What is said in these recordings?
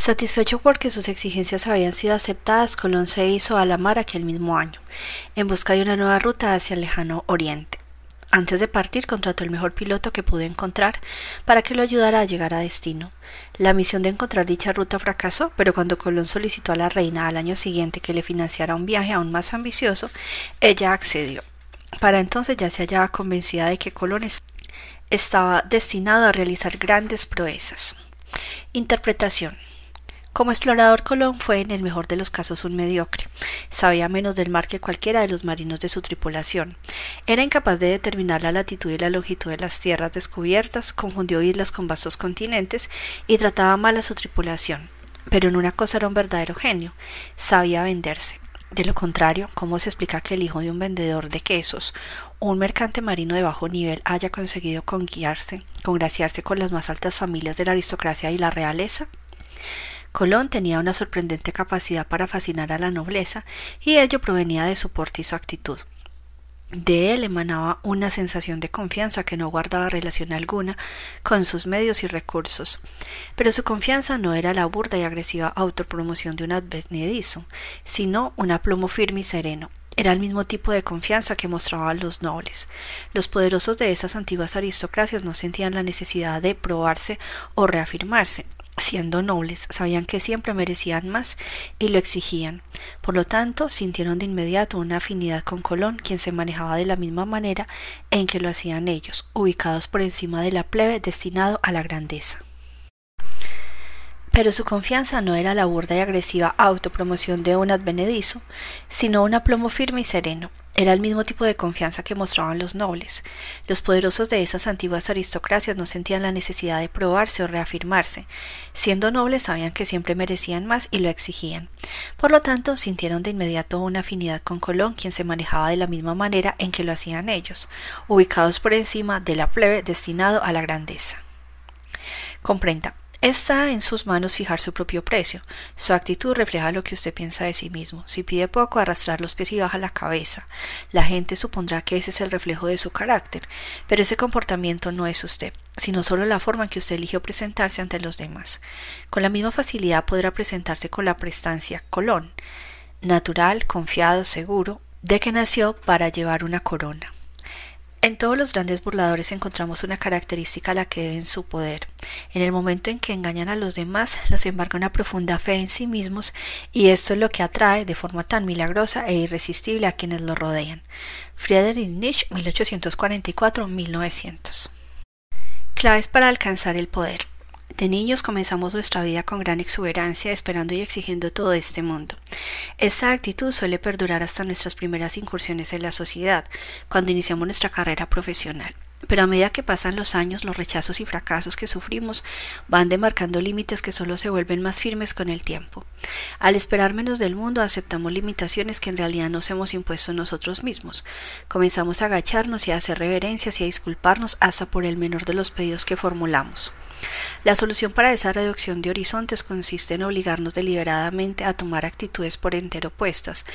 Satisfecho porque sus exigencias habían sido aceptadas, Colón se hizo a la mar aquel mismo año, en busca de una nueva ruta hacia el lejano oriente. Antes de partir, contrató el mejor piloto que pudo encontrar para que lo ayudara a llegar a destino. La misión de encontrar dicha ruta fracasó, pero cuando Colón solicitó a la reina al año siguiente que le financiara un viaje aún más ambicioso, ella accedió. Para entonces ya se hallaba convencida de que Colón estaba destinado a realizar grandes proezas. Interpretación como explorador, Colón fue en el mejor de los casos un mediocre. Sabía menos del mar que cualquiera de los marinos de su tripulación. Era incapaz de determinar la latitud y la longitud de las tierras descubiertas, confundió islas con vastos continentes y trataba mal a su tripulación. Pero en una cosa era un verdadero genio. Sabía venderse. De lo contrario, ¿cómo se explica que el hijo de un vendedor de quesos, un mercante marino de bajo nivel, haya conseguido conguiarse, congraciarse con las más altas familias de la aristocracia y la realeza? Colón tenía una sorprendente capacidad para fascinar a la nobleza, y ello provenía de su porte y su actitud. De él emanaba una sensación de confianza que no guardaba relación alguna con sus medios y recursos. Pero su confianza no era la burda y agresiva autopromoción de un advenedizo, sino un aplomo firme y sereno. Era el mismo tipo de confianza que mostraban los nobles. Los poderosos de esas antiguas aristocracias no sentían la necesidad de probarse o reafirmarse, siendo nobles, sabían que siempre merecían más y lo exigían. Por lo tanto, sintieron de inmediato una afinidad con Colón, quien se manejaba de la misma manera en que lo hacían ellos, ubicados por encima de la plebe destinado a la grandeza. Pero su confianza no era la burda y agresiva autopromoción de un advenedizo, sino un aplomo firme y sereno, era el mismo tipo de confianza que mostraban los nobles. Los poderosos de esas antiguas aristocracias no sentían la necesidad de probarse o reafirmarse. Siendo nobles sabían que siempre merecían más y lo exigían. Por lo tanto, sintieron de inmediato una afinidad con Colón, quien se manejaba de la misma manera en que lo hacían ellos, ubicados por encima de la plebe destinado a la grandeza. Comprenda, Está en sus manos fijar su propio precio. Su actitud refleja lo que usted piensa de sí mismo. Si pide poco, arrastrar los pies y baja la cabeza. La gente supondrá que ese es el reflejo de su carácter, pero ese comportamiento no es usted, sino solo la forma en que usted eligió presentarse ante los demás. Con la misma facilidad podrá presentarse con la prestancia Colón, natural, confiado, seguro, de que nació para llevar una corona. En todos los grandes burladores encontramos una característica a la que deben su poder. En el momento en que engañan a los demás, los embarga una profunda fe en sí mismos, y esto es lo que atrae de forma tan milagrosa e irresistible a quienes lo rodean. Friedrich Nietzsche, 1844-1900. Claves para alcanzar el poder. De niños comenzamos nuestra vida con gran exuberancia, esperando y exigiendo todo este mundo. Esta actitud suele perdurar hasta nuestras primeras incursiones en la sociedad, cuando iniciamos nuestra carrera profesional. Pero a medida que pasan los años, los rechazos y fracasos que sufrimos van demarcando límites que solo se vuelven más firmes con el tiempo. Al esperar menos del mundo, aceptamos limitaciones que en realidad nos hemos impuesto nosotros mismos. Comenzamos a agacharnos y a hacer reverencias y a disculparnos hasta por el menor de los pedidos que formulamos. La solución para esa reducción de horizontes consiste en obligarnos deliberadamente a tomar actitudes por entero opuestas,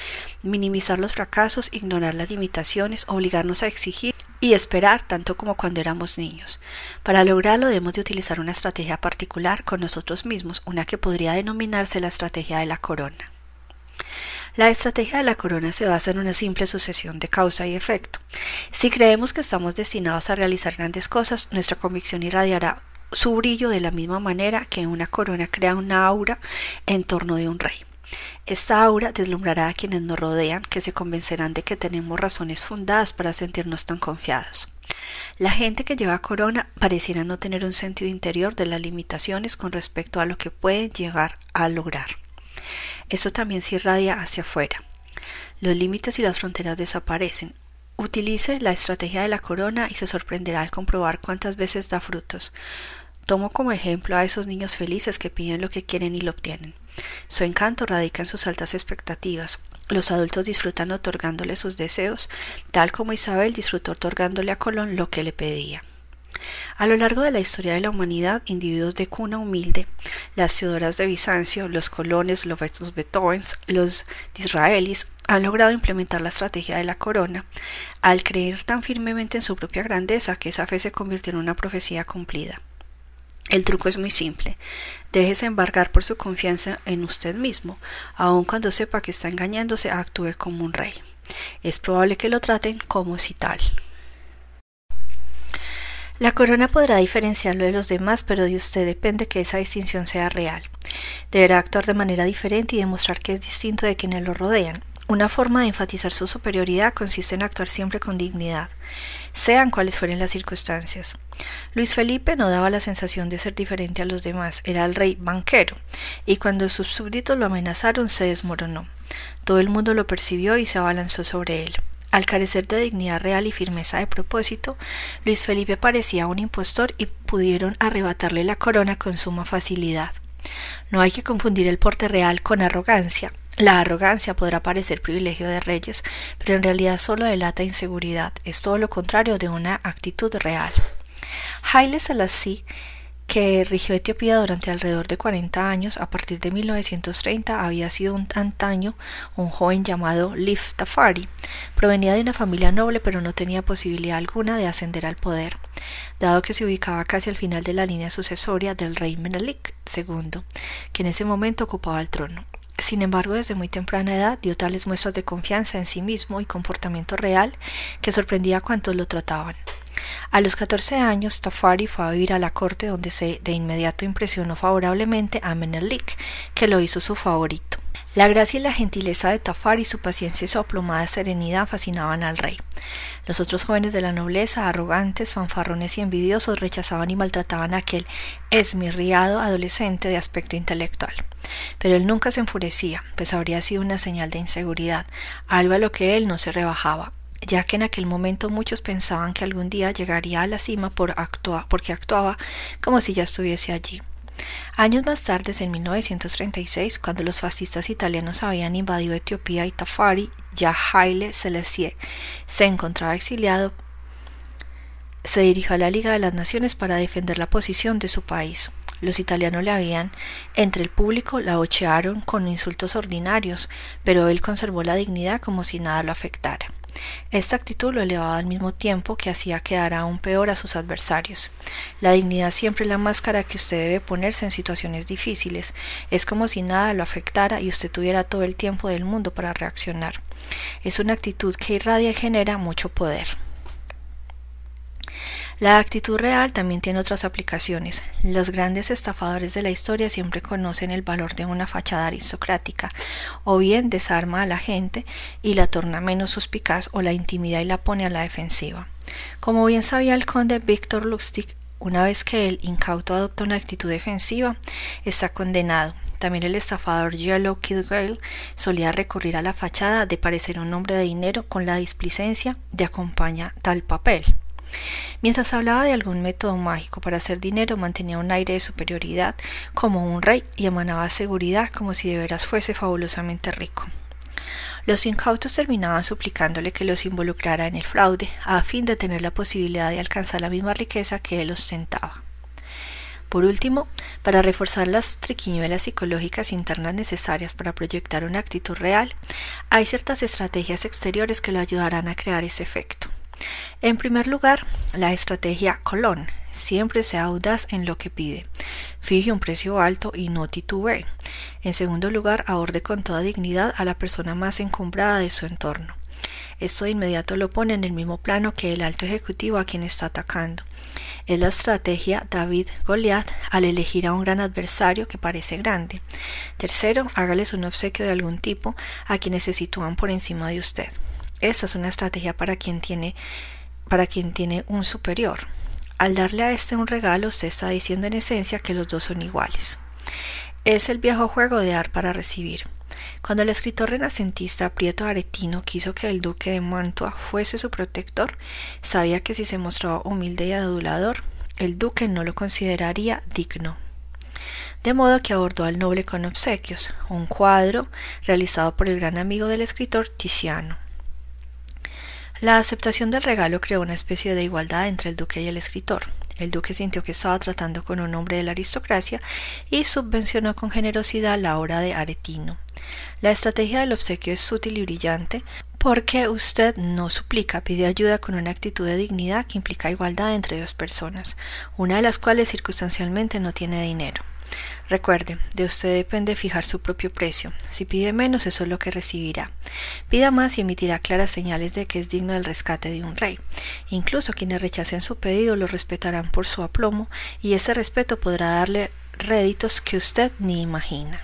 minimizar los fracasos, ignorar las limitaciones, obligarnos a exigir y esperar tanto como cuando éramos niños. Para lograrlo debemos de utilizar una estrategia particular con nosotros mismos, una que podría denominarse la estrategia de la corona. La estrategia de la corona se basa en una simple sucesión de causa y efecto. Si creemos que estamos destinados a realizar grandes cosas, nuestra convicción irradiará su brillo de la misma manera que una corona crea una aura en torno de un rey. Esta aura deslumbrará a quienes nos rodean, que se convencerán de que tenemos razones fundadas para sentirnos tan confiados. La gente que lleva corona pareciera no tener un sentido interior de las limitaciones con respecto a lo que pueden llegar a lograr. Eso también se irradia hacia afuera. Los límites y las fronteras desaparecen, Utilice la estrategia de la corona y se sorprenderá al comprobar cuántas veces da frutos. Tomo como ejemplo a esos niños felices que piden lo que quieren y lo obtienen. Su encanto radica en sus altas expectativas. Los adultos disfrutan otorgándole sus deseos, tal como Isabel disfrutó otorgándole a Colón lo que le pedía. A lo largo de la historia de la humanidad, individuos de cuna humilde, las Teodoras de Bizancio, los colones, los Beethovens, los israelíes, han logrado implementar la estrategia de la corona al creer tan firmemente en su propia grandeza que esa fe se convirtió en una profecía cumplida. El truco es muy simple. Déjese embargar por su confianza en usted mismo. Aun cuando sepa que está engañándose, actúe como un rey. Es probable que lo traten como si tal. La corona podrá diferenciarlo de los demás, pero de usted depende que esa distinción sea real. Deberá actuar de manera diferente y demostrar que es distinto de quienes lo rodean. Una forma de enfatizar su superioridad consiste en actuar siempre con dignidad, sean cuales fueren las circunstancias. Luis Felipe no daba la sensación de ser diferente a los demás, era el rey banquero, y cuando sus súbditos lo amenazaron se desmoronó. Todo el mundo lo percibió y se abalanzó sobre él. Al carecer de dignidad real y firmeza de propósito, Luis Felipe parecía un impostor y pudieron arrebatarle la corona con suma facilidad. No hay que confundir el porte real con arrogancia. La arrogancia podrá parecer privilegio de reyes, pero en realidad solo delata inseguridad, es todo lo contrario de una actitud real. Haile Selassie que rigió Etiopía durante alrededor de 40 años, a partir de 1930 había sido un antaño un joven llamado Lif Tafari. Provenía de una familia noble pero no tenía posibilidad alguna de ascender al poder, dado que se ubicaba casi al final de la línea sucesoria del rey Menelik II, que en ese momento ocupaba el trono. Sin embargo, desde muy temprana edad dio tales muestras de confianza en sí mismo y comportamiento real que sorprendía a cuantos lo trataban. A los 14 años, Tafari fue a vivir a la corte donde se de inmediato impresionó favorablemente a Menelik, que lo hizo su favorito. La gracia y la gentileza de Tafari, su paciencia y su aplomada serenidad fascinaban al rey. Los otros jóvenes de la nobleza, arrogantes, fanfarrones y envidiosos, rechazaban y maltrataban a aquel esmirriado adolescente de aspecto intelectual. Pero él nunca se enfurecía, pues habría sido una señal de inseguridad, algo a lo que él no se rebajaba, ya que en aquel momento muchos pensaban que algún día llegaría a la cima por porque actuaba como si ya estuviese allí. Años más tarde, en 1936, cuando los fascistas italianos habían invadido Etiopía y Tafari, ya Haile Selassie se encontraba exiliado, se dirigió a la Liga de las Naciones para defender la posición de su país. Los italianos le habían, entre el público, la ochearon con insultos ordinarios, pero él conservó la dignidad como si nada lo afectara. Esta actitud lo elevaba al mismo tiempo que hacía quedar aún peor a sus adversarios. La dignidad siempre es la máscara que usted debe ponerse en situaciones difíciles. Es como si nada lo afectara y usted tuviera todo el tiempo del mundo para reaccionar. Es una actitud que irradia y genera mucho poder. La actitud real también tiene otras aplicaciones. Los grandes estafadores de la historia siempre conocen el valor de una fachada aristocrática, o bien desarma a la gente y la torna menos suspicaz o la intimida y la pone a la defensiva. Como bien sabía el conde Víctor Lustig, una vez que el incauto adopta una actitud defensiva, está condenado. También el estafador Yellow Kid solía recurrir a la fachada de parecer un hombre de dinero con la displicencia de acompañar tal papel. Mientras hablaba de algún método mágico para hacer dinero, mantenía un aire de superioridad como un rey y emanaba seguridad como si de veras fuese fabulosamente rico. Los incautos terminaban suplicándole que los involucrara en el fraude, a fin de tener la posibilidad de alcanzar la misma riqueza que él ostentaba. Por último, para reforzar las triquiñuelas psicológicas internas necesarias para proyectar una actitud real, hay ciertas estrategias exteriores que lo ayudarán a crear ese efecto. En primer lugar, la estrategia Colón. Siempre sea audaz en lo que pide. Fije un precio alto y no titubee. En segundo lugar, aborde con toda dignidad a la persona más encumbrada de su entorno. Esto de inmediato lo pone en el mismo plano que el alto ejecutivo a quien está atacando. Es la estrategia David Goliath al elegir a un gran adversario que parece grande. Tercero, hágales un obsequio de algún tipo a quienes se sitúan por encima de usted. Esa es una estrategia para quien tiene, para quien tiene un superior. Al darle a este un regalo, usted está diciendo en esencia que los dos son iguales. Es el viejo juego de dar para recibir. Cuando el escritor renacentista Prieto Aretino quiso que el duque de Mantua fuese su protector, sabía que si se mostraba humilde y adulador, el duque no lo consideraría digno. De modo que abordó al noble con obsequios, un cuadro realizado por el gran amigo del escritor Tiziano. La aceptación del regalo creó una especie de igualdad entre el duque y el escritor. El duque sintió que estaba tratando con un hombre de la aristocracia y subvencionó con generosidad la obra de Aretino. La estrategia del obsequio es sutil y brillante porque usted no suplica, pide ayuda con una actitud de dignidad que implica igualdad entre dos personas, una de las cuales circunstancialmente no tiene dinero. Recuerde, de usted depende fijar su propio precio. Si pide menos, eso es lo que recibirá. Pida más y emitirá claras señales de que es digno del rescate de un rey. Incluso quienes rechacen su pedido lo respetarán por su aplomo y ese respeto podrá darle réditos que usted ni imagina.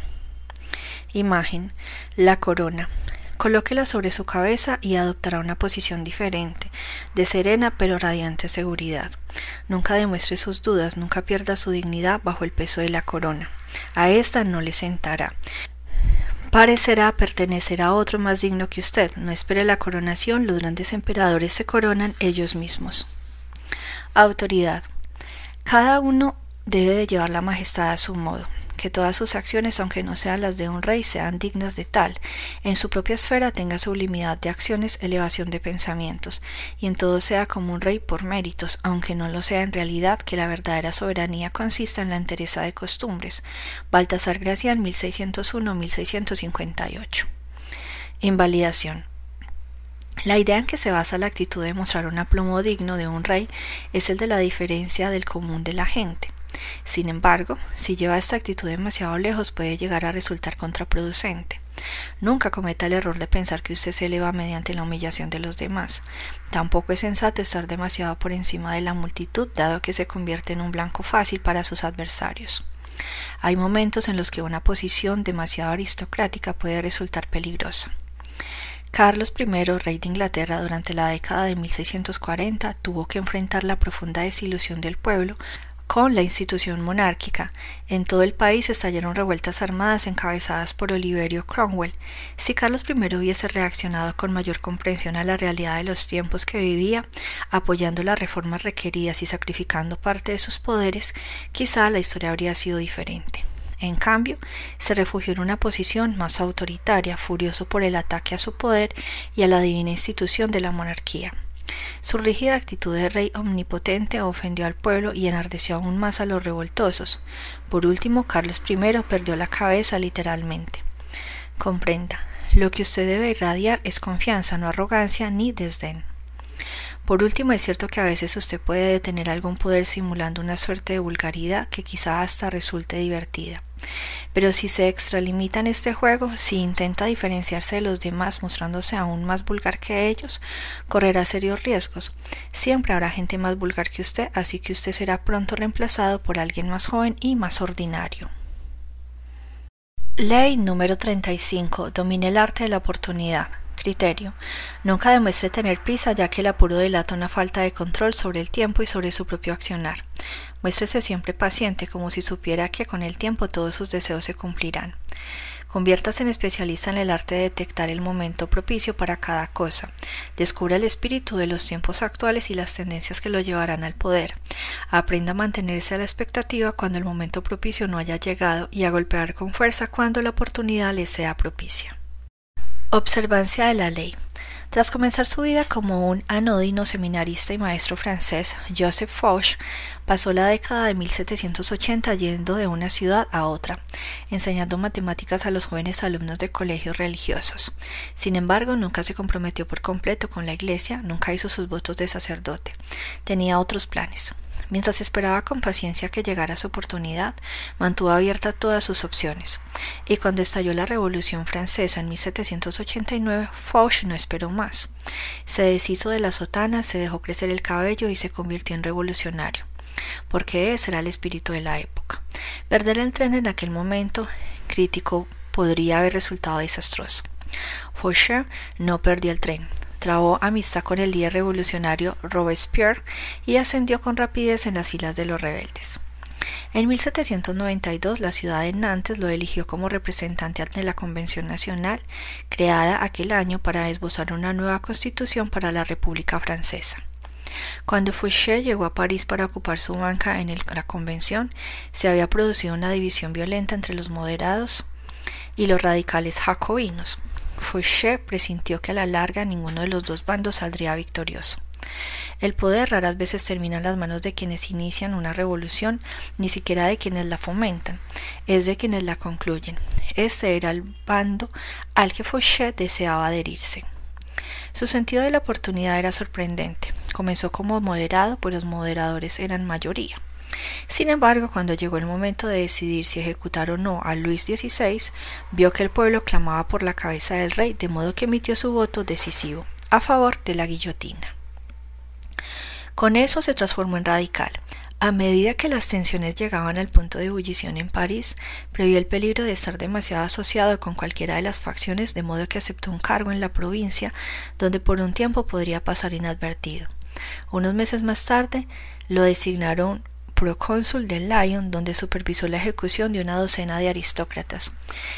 Imagen. La corona. Colóquela sobre su cabeza y adoptará una posición diferente, de serena pero radiante seguridad. Nunca demuestre sus dudas, nunca pierda su dignidad bajo el peso de la corona. A esta no le sentará. Parecerá pertenecer a otro más digno que usted. No espere la coronación, los grandes emperadores se coronan ellos mismos. Autoridad. Cada uno debe de llevar la majestad a su modo que todas sus acciones, aunque no sean las de un rey, sean dignas de tal, en su propia esfera tenga sublimidad de acciones, elevación de pensamientos, y en todo sea como un rey por méritos, aunque no lo sea en realidad, que la verdadera soberanía consista en la entereza de costumbres. Baltasar Gracián, 1601-1658. Invalidación. La idea en que se basa la actitud de mostrar un aplomo digno de un rey es el de la diferencia del común de la gente. Sin embargo, si lleva esta actitud demasiado lejos puede llegar a resultar contraproducente. Nunca cometa el error de pensar que usted se eleva mediante la humillación de los demás. Tampoco es sensato estar demasiado por encima de la multitud, dado que se convierte en un blanco fácil para sus adversarios. Hay momentos en los que una posición demasiado aristocrática puede resultar peligrosa. Carlos I, rey de Inglaterra durante la década de 1640, tuvo que enfrentar la profunda desilusión del pueblo con la institución monárquica. En todo el país estallaron revueltas armadas encabezadas por Oliverio Cromwell. Si Carlos I hubiese reaccionado con mayor comprensión a la realidad de los tiempos que vivía, apoyando las reformas requeridas y sacrificando parte de sus poderes, quizá la historia habría sido diferente. En cambio, se refugió en una posición más autoritaria, furioso por el ataque a su poder y a la divina institución de la monarquía. Su rígida actitud de rey omnipotente ofendió al pueblo y enardeció aún más a los revoltosos. Por último, Carlos I perdió la cabeza literalmente. Comprenda, lo que usted debe irradiar es confianza, no arrogancia ni desdén. Por último, es cierto que a veces usted puede detener algún poder simulando una suerte de vulgaridad que quizá hasta resulte divertida. Pero si se extralimita en este juego, si intenta diferenciarse de los demás mostrándose aún más vulgar que ellos, correrá serios riesgos. Siempre habrá gente más vulgar que usted, así que usted será pronto reemplazado por alguien más joven y más ordinario. Ley número 35. Domine el arte de la oportunidad. Criterio. Nunca demuestre tener prisa ya que el apuro delata una falta de control sobre el tiempo y sobre su propio accionar. Muéstrese siempre paciente como si supiera que con el tiempo todos sus deseos se cumplirán. Conviértase en especialista en el arte de detectar el momento propicio para cada cosa. Descubra el espíritu de los tiempos actuales y las tendencias que lo llevarán al poder. Aprenda a mantenerse a la expectativa cuando el momento propicio no haya llegado y a golpear con fuerza cuando la oportunidad le sea propicia. Observancia de la ley. Tras comenzar su vida como un anodino seminarista y maestro francés, Joseph Foch pasó la década de 1780 yendo de una ciudad a otra, enseñando matemáticas a los jóvenes alumnos de colegios religiosos. Sin embargo, nunca se comprometió por completo con la Iglesia, nunca hizo sus votos de sacerdote. Tenía otros planes. Mientras esperaba con paciencia que llegara su oportunidad, mantuvo abiertas todas sus opciones. Y cuando estalló la Revolución Francesa en 1789, Foch no esperó más. Se deshizo de la sotana, se dejó crecer el cabello y se convirtió en revolucionario porque ese era el espíritu de la época. Perder el tren en aquel momento crítico podría haber resultado desastroso. Faucher no perdió el tren, trabó amistad con el líder revolucionario Robespierre y ascendió con rapidez en las filas de los rebeldes. En 1792 la ciudad de Nantes lo eligió como representante ante la Convención Nacional, creada aquel año para esbozar una nueva constitución para la República Francesa. Cuando Fouché llegó a París para ocupar su banca en la convención, se había producido una división violenta entre los moderados y los radicales jacobinos. Fouché presintió que a la larga ninguno de los dos bandos saldría victorioso. El poder raras veces termina en las manos de quienes inician una revolución, ni siquiera de quienes la fomentan, es de quienes la concluyen. Este era el bando al que Fouché deseaba adherirse. Su sentido de la oportunidad era sorprendente. Comenzó como moderado, pues los moderadores eran mayoría. Sin embargo, cuando llegó el momento de decidir si ejecutar o no a Luis XVI, vio que el pueblo clamaba por la cabeza del rey, de modo que emitió su voto decisivo a favor de la guillotina. Con eso se transformó en radical. A medida que las tensiones llegaban al punto de ebullición en París, previó el peligro de estar demasiado asociado con cualquiera de las facciones, de modo que aceptó un cargo en la provincia, donde por un tiempo podría pasar inadvertido. Unos meses más tarde lo designaron procónsul de Lyon, donde supervisó la ejecución de una docena de aristócratas.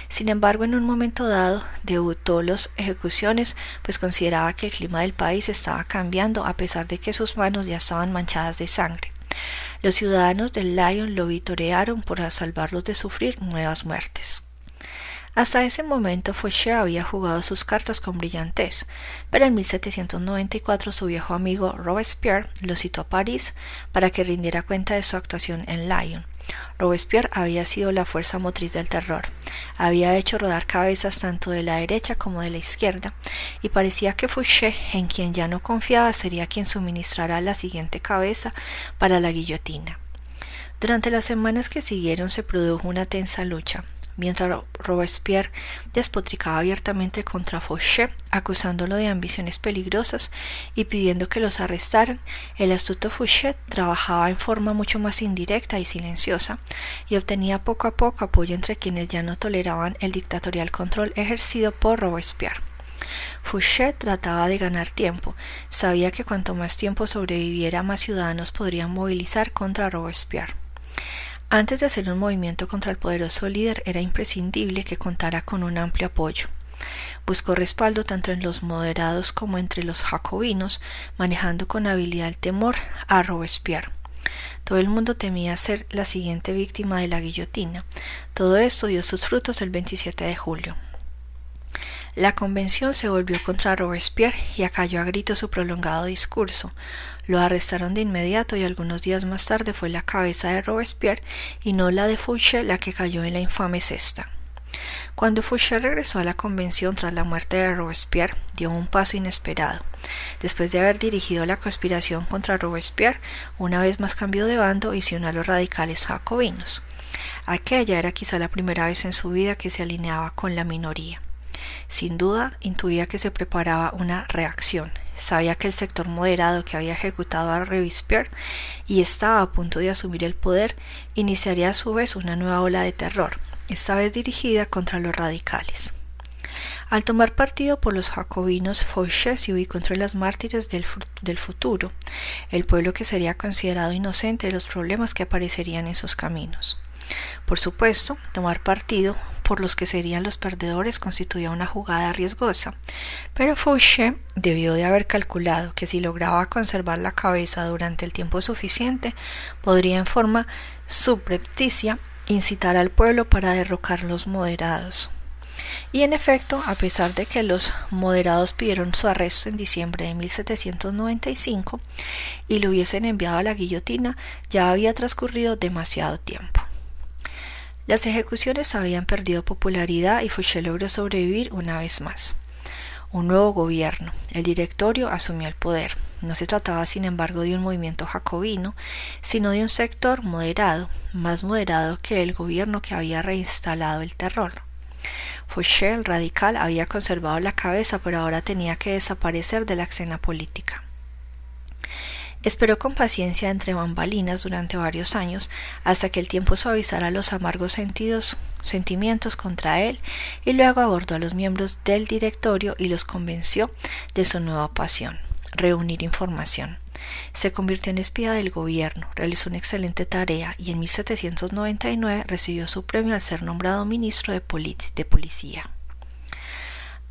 Sin embargo, en un momento dado, debutó las ejecuciones, pues consideraba que el clima del país estaba cambiando a pesar de que sus manos ya estaban manchadas de sangre. Los ciudadanos de Lyon lo vitorearon por salvarlos de sufrir nuevas muertes. Hasta ese momento Fouché había jugado sus cartas con brillantez, pero en 1794 su viejo amigo Robespierre lo citó a París para que rindiera cuenta de su actuación en Lyon. Robespierre había sido la fuerza motriz del terror, había hecho rodar cabezas tanto de la derecha como de la izquierda, y parecía que Fouché, en quien ya no confiaba, sería quien suministrara la siguiente cabeza para la guillotina. Durante las semanas que siguieron se produjo una tensa lucha mientras Robespierre despotricaba abiertamente contra Fauché, acusándolo de ambiciones peligrosas y pidiendo que los arrestaran, el astuto Fouché trabajaba en forma mucho más indirecta y silenciosa y obtenía poco a poco apoyo entre quienes ya no toleraban el dictatorial control ejercido por Robespierre. Fouché trataba de ganar tiempo. Sabía que cuanto más tiempo sobreviviera, más ciudadanos podrían movilizar contra Robespierre. Antes de hacer un movimiento contra el poderoso líder era imprescindible que contara con un amplio apoyo. Buscó respaldo tanto en los moderados como entre los jacobinos, manejando con habilidad el temor a Robespierre. Todo el mundo temía ser la siguiente víctima de la guillotina. Todo esto dio sus frutos el 27 de julio. La convención se volvió contra Robespierre y acalló a gritos su prolongado discurso. Lo arrestaron de inmediato y algunos días más tarde fue la cabeza de Robespierre y no la de Fouché la que cayó en la infame cesta. Cuando Fouché regresó a la convención tras la muerte de Robespierre, dio un paso inesperado. Después de haber dirigido la conspiración contra Robespierre, una vez más cambió de bando y se unió a los radicales jacobinos. Aquella era quizá la primera vez en su vida que se alineaba con la minoría. Sin duda, intuía que se preparaba una reacción, Sabía que el sector moderado que había ejecutado a Robespierre y estaba a punto de asumir el poder iniciaría a su vez una nueva ola de terror, esta vez dirigida contra los radicales. Al tomar partido por los jacobinos, Fauché se ubicó entre las mártires del, del, futuro, el pueblo que sería considerado inocente de los problemas que aparecerían en sus caminos. Por supuesto, tomar partido por los que serían los perdedores constituía una jugada riesgosa, pero Fauché debió de haber calculado que si lograba conservar la cabeza durante el tiempo suficiente, podría en forma subrepticia incitar al pueblo para derrocar los moderados. Y en efecto, a pesar de que los moderados pidieron su arresto en diciembre de 1795 y lo hubiesen enviado a la guillotina, ya había transcurrido demasiado tiempo. Las ejecuciones habían perdido popularidad y Fouché logró sobrevivir una vez más. Un nuevo gobierno, el directorio asumió el poder. No se trataba, sin embargo, de un movimiento jacobino, sino de un sector moderado, más moderado que el gobierno que había reinstalado el terror. Fouché, el radical, había conservado la cabeza, pero ahora tenía que desaparecer de la escena política. Esperó con paciencia entre bambalinas durante varios años hasta que el tiempo suavizara los amargos sentidos, sentimientos contra él y luego abordó a los miembros del directorio y los convenció de su nueva pasión, reunir información. Se convirtió en espía del gobierno, realizó una excelente tarea y en 1799 recibió su premio al ser nombrado ministro de, de Policía.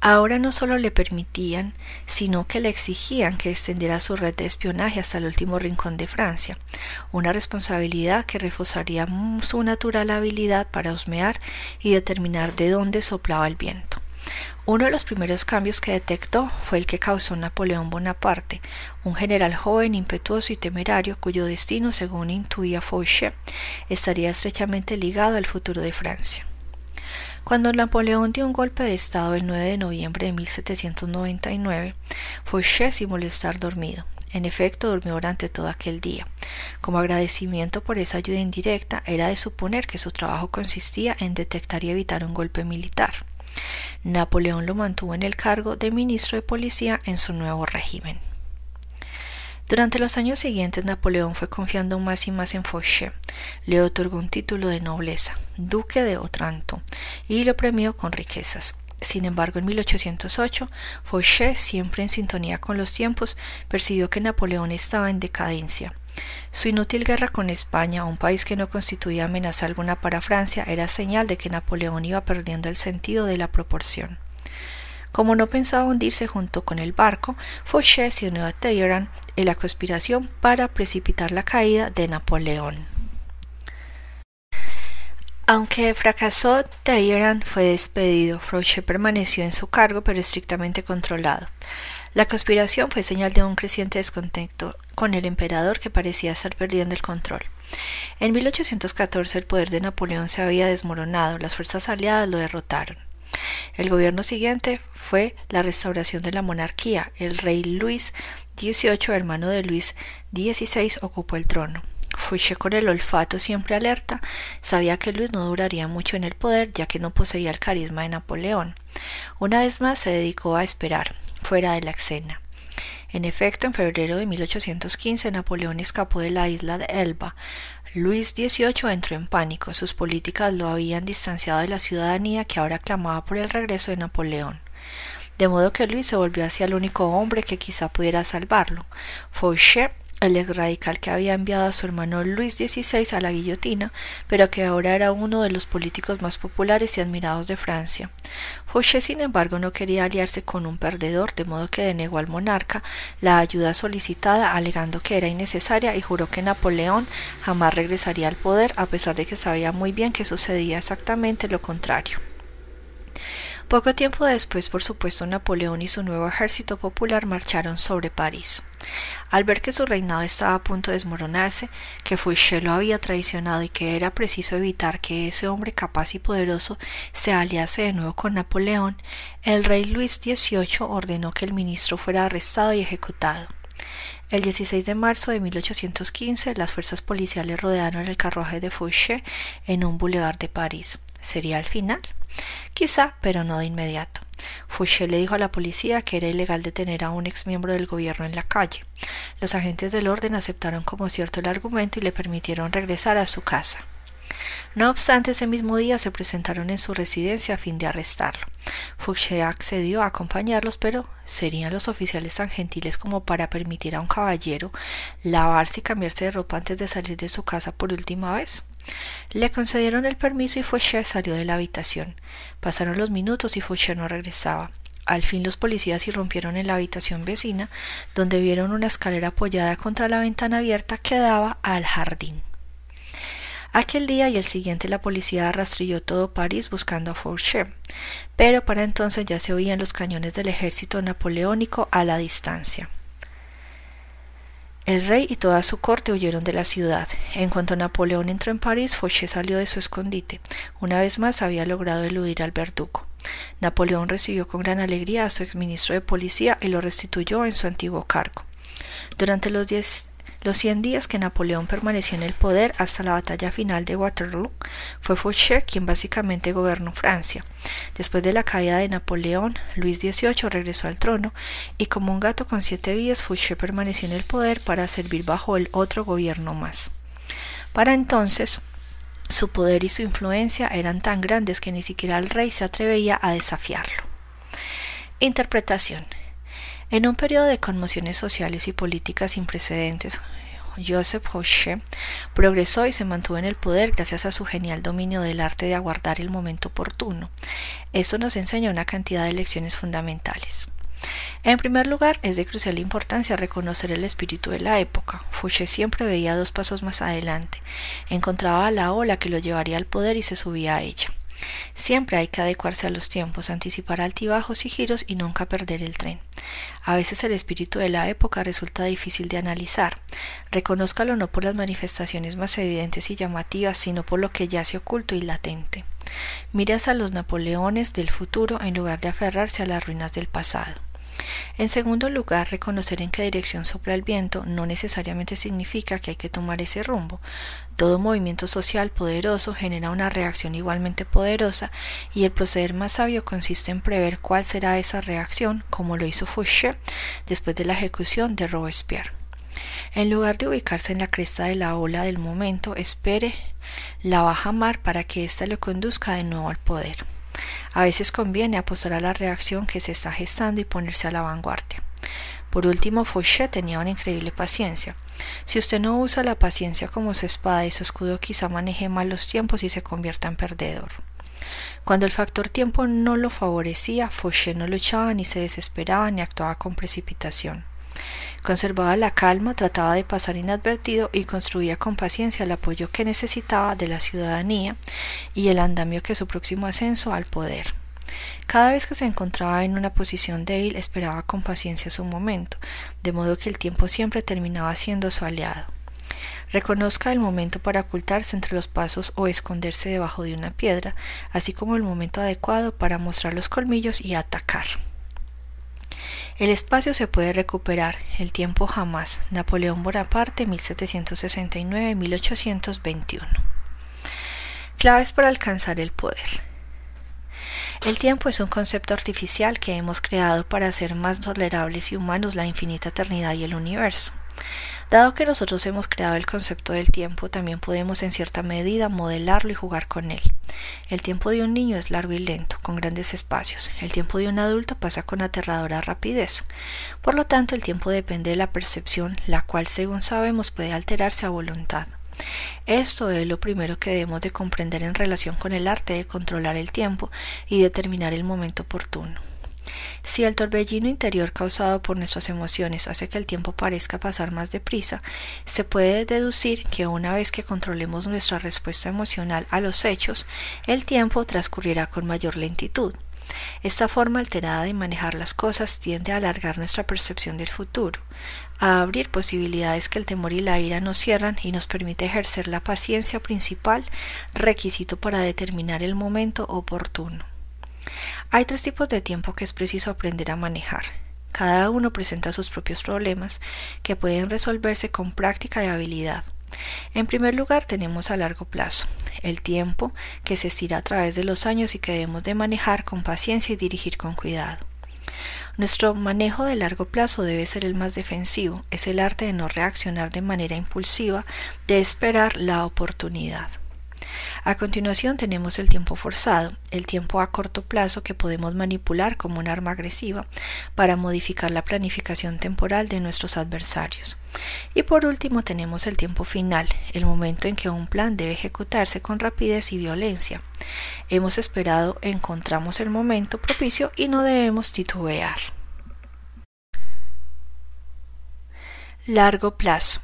Ahora no solo le permitían, sino que le exigían que extendiera su red de espionaje hasta el último rincón de Francia, una responsabilidad que reforzaría su natural habilidad para husmear y determinar de dónde soplaba el viento. Uno de los primeros cambios que detectó fue el que causó Napoleón Bonaparte, un general joven, impetuoso y temerario cuyo destino, según intuía Fauché, estaría estrechamente ligado al futuro de Francia. Cuando Napoleón dio un golpe de Estado el 9 de noviembre de 1799, Fouché simuló estar dormido. En efecto, durmió durante todo aquel día. Como agradecimiento por esa ayuda indirecta, era de suponer que su trabajo consistía en detectar y evitar un golpe militar. Napoleón lo mantuvo en el cargo de ministro de policía en su nuevo régimen. Durante los años siguientes Napoleón fue confiando más y más en Fouché. Le otorgó un título de nobleza, duque de Otranto, y lo premió con riquezas. Sin embargo, en 1808, Fouché, siempre en sintonía con los tiempos, percibió que Napoleón estaba en decadencia. Su inútil guerra con España, un país que no constituía amenaza alguna para Francia, era señal de que Napoleón iba perdiendo el sentido de la proporción. Como no pensaba hundirse junto con el barco, Fouché se unió a Talleyrand en la conspiración para precipitar la caída de Napoleón. Aunque fracasó, Talleyrand fue despedido. Fouché permaneció en su cargo, pero estrictamente controlado. La conspiración fue señal de un creciente descontento con el emperador que parecía estar perdiendo el control. En 1814 el poder de Napoleón se había desmoronado, las fuerzas aliadas lo derrotaron. El gobierno siguiente fue la restauración de la monarquía. El rey Luis XVIII, hermano de Luis XVI, ocupó el trono. Fouché con el olfato siempre alerta, sabía que Luis no duraría mucho en el poder ya que no poseía el carisma de Napoleón. Una vez más se dedicó a esperar, fuera de la escena. En efecto, en febrero de 1815 Napoleón escapó de la isla de Elba. Luis XVIII entró en pánico. Sus políticas lo habían distanciado de la ciudadanía que ahora clamaba por el regreso de Napoleón. De modo que Luis se volvió hacia el único hombre que quizá pudiera salvarlo. Fouché el radical que había enviado a su hermano Luis XVI a la guillotina, pero que ahora era uno de los políticos más populares y admirados de Francia. Fouché, sin embargo, no quería aliarse con un perdedor, de modo que denegó al monarca la ayuda solicitada, alegando que era innecesaria y juró que Napoleón jamás regresaría al poder, a pesar de que sabía muy bien que sucedía exactamente lo contrario. Poco tiempo después, por supuesto, Napoleón y su nuevo ejército popular marcharon sobre París. Al ver que su reinado estaba a punto de desmoronarse, que Fouché lo había traicionado y que era preciso evitar que ese hombre capaz y poderoso se aliase de nuevo con Napoleón, el rey Luis XVIII ordenó que el ministro fuera arrestado y ejecutado. El 16 de marzo de 1815, las fuerzas policiales rodearon el carruaje de Fouché en un boulevard de París. ¿Sería el final? Quizá, pero no de inmediato. Fouché le dijo a la policía que era ilegal detener a un ex miembro del gobierno en la calle. Los agentes del orden aceptaron como cierto el argumento y le permitieron regresar a su casa. No obstante, ese mismo día se presentaron en su residencia a fin de arrestarlo. Fouché accedió a acompañarlos, pero ¿serían los oficiales tan gentiles como para permitir a un caballero lavarse y cambiarse de ropa antes de salir de su casa por última vez? Le concedieron el permiso y Fouché salió de la habitación. Pasaron los minutos y Fouché no regresaba. Al fin los policías irrumpieron en la habitación vecina, donde vieron una escalera apoyada contra la ventana abierta que daba al jardín. Aquel día y el siguiente la policía rastrilló todo París buscando a Fouché, pero para entonces ya se oían los cañones del ejército napoleónico a la distancia. El rey y toda su corte huyeron de la ciudad. En cuanto Napoleón entró en París, Fouché salió de su escondite. Una vez más había logrado eludir al verdugo. Napoleón recibió con gran alegría a su exministro de policía y lo restituyó en su antiguo cargo. Durante los diez los cien días que Napoleón permaneció en el poder hasta la batalla final de Waterloo, fue Fouché quien básicamente gobernó Francia. Después de la caída de Napoleón, Luis XVIII regresó al trono y como un gato con siete vidas, Fouché permaneció en el poder para servir bajo el otro gobierno más. Para entonces, su poder y su influencia eran tan grandes que ni siquiera el rey se atrevía a desafiarlo. Interpretación. En un periodo de conmociones sociales y políticas sin precedentes, Joseph Fouché progresó y se mantuvo en el poder gracias a su genial dominio del arte de aguardar el momento oportuno. Esto nos enseña una cantidad de lecciones fundamentales. En primer lugar, es de crucial importancia reconocer el espíritu de la época. Fouché siempre veía dos pasos más adelante, encontraba la ola que lo llevaría al poder y se subía a ella. Siempre hay que adecuarse a los tiempos, anticipar altibajos y giros y nunca perder el tren. A veces el espíritu de la época resulta difícil de analizar. Reconózcalo no por las manifestaciones más evidentes y llamativas, sino por lo que yace oculto y latente. Miras a los Napoleones del futuro en lugar de aferrarse a las ruinas del pasado. En segundo lugar, reconocer en qué dirección sopla el viento no necesariamente significa que hay que tomar ese rumbo. Todo movimiento social poderoso genera una reacción igualmente poderosa y el proceder más sabio consiste en prever cuál será esa reacción, como lo hizo Fouché después de la ejecución de Robespierre. En lugar de ubicarse en la cresta de la ola del momento, espere la baja mar para que ésta lo conduzca de nuevo al poder. A veces conviene apostar a la reacción que se está gestando y ponerse a la vanguardia. Por último, Fouché tenía una increíble paciencia. Si usted no usa la paciencia como su espada y su escudo quizá maneje mal los tiempos y se convierta en perdedor. Cuando el factor tiempo no lo favorecía, Fouché no luchaba ni se desesperaba ni actuaba con precipitación. Conservaba la calma, trataba de pasar inadvertido y construía con paciencia el apoyo que necesitaba de la ciudadanía y el andamio que su próximo ascenso al poder. Cada vez que se encontraba en una posición débil esperaba con paciencia su momento, de modo que el tiempo siempre terminaba siendo su aliado. Reconozca el momento para ocultarse entre los pasos o esconderse debajo de una piedra, así como el momento adecuado para mostrar los colmillos y atacar. El espacio se puede recuperar, el tiempo jamás. Napoleón Bonaparte, 1769-1821. Claves para alcanzar el poder. El tiempo es un concepto artificial que hemos creado para hacer más tolerables y humanos la infinita eternidad y el universo. Dado que nosotros hemos creado el concepto del tiempo, también podemos en cierta medida modelarlo y jugar con él. El tiempo de un niño es largo y lento, con grandes espacios. El tiempo de un adulto pasa con aterradora rapidez. Por lo tanto, el tiempo depende de la percepción, la cual, según sabemos, puede alterarse a voluntad. Esto es lo primero que debemos de comprender en relación con el arte de controlar el tiempo y determinar el momento oportuno. Si el torbellino interior causado por nuestras emociones hace que el tiempo parezca pasar más deprisa, se puede deducir que una vez que controlemos nuestra respuesta emocional a los hechos, el tiempo transcurrirá con mayor lentitud. Esta forma alterada de manejar las cosas tiende a alargar nuestra percepción del futuro, a abrir posibilidades que el temor y la ira nos cierran y nos permite ejercer la paciencia principal, requisito para determinar el momento oportuno. Hay tres tipos de tiempo que es preciso aprender a manejar. Cada uno presenta sus propios problemas que pueden resolverse con práctica y habilidad. En primer lugar tenemos a largo plazo, el tiempo que se estira a través de los años y que debemos de manejar con paciencia y dirigir con cuidado. Nuestro manejo de largo plazo debe ser el más defensivo, es el arte de no reaccionar de manera impulsiva, de esperar la oportunidad. A continuación tenemos el tiempo forzado, el tiempo a corto plazo que podemos manipular como un arma agresiva para modificar la planificación temporal de nuestros adversarios. Y por último tenemos el tiempo final, el momento en que un plan debe ejecutarse con rapidez y violencia. Hemos esperado, encontramos el momento propicio y no debemos titubear. Largo plazo.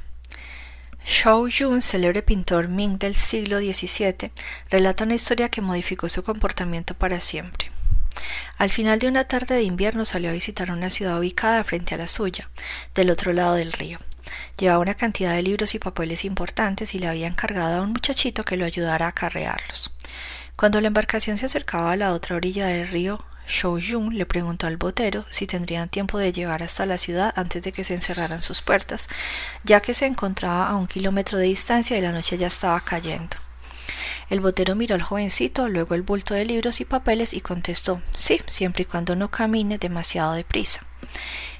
Shou Yun, célebre pintor Ming del siglo XVII, relata una historia que modificó su comportamiento para siempre. Al final de una tarde de invierno salió a visitar una ciudad ubicada frente a la suya, del otro lado del río. Llevaba una cantidad de libros y papeles importantes y le había encargado a un muchachito que lo ayudara a acarrearlos. Cuando la embarcación se acercaba a la otra orilla del río, Shou le preguntó al botero si tendrían tiempo de llegar hasta la ciudad antes de que se encerraran sus puertas, ya que se encontraba a un kilómetro de distancia y la noche ya estaba cayendo. El botero miró al jovencito, luego el bulto de libros y papeles y contestó sí, siempre y cuando no camine demasiado deprisa.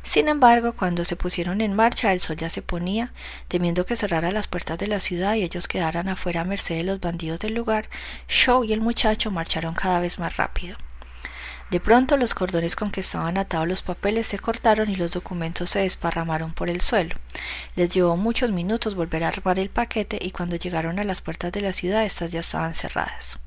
Sin embargo, cuando se pusieron en marcha, el sol ya se ponía, temiendo que cerrara las puertas de la ciudad y ellos quedaran afuera a merced de los bandidos del lugar, Shaw y el muchacho marcharon cada vez más rápido. De pronto los cordones con que estaban atados los papeles se cortaron y los documentos se desparramaron por el suelo. Les llevó muchos minutos volver a armar el paquete y cuando llegaron a las puertas de la ciudad estas ya estaban cerradas.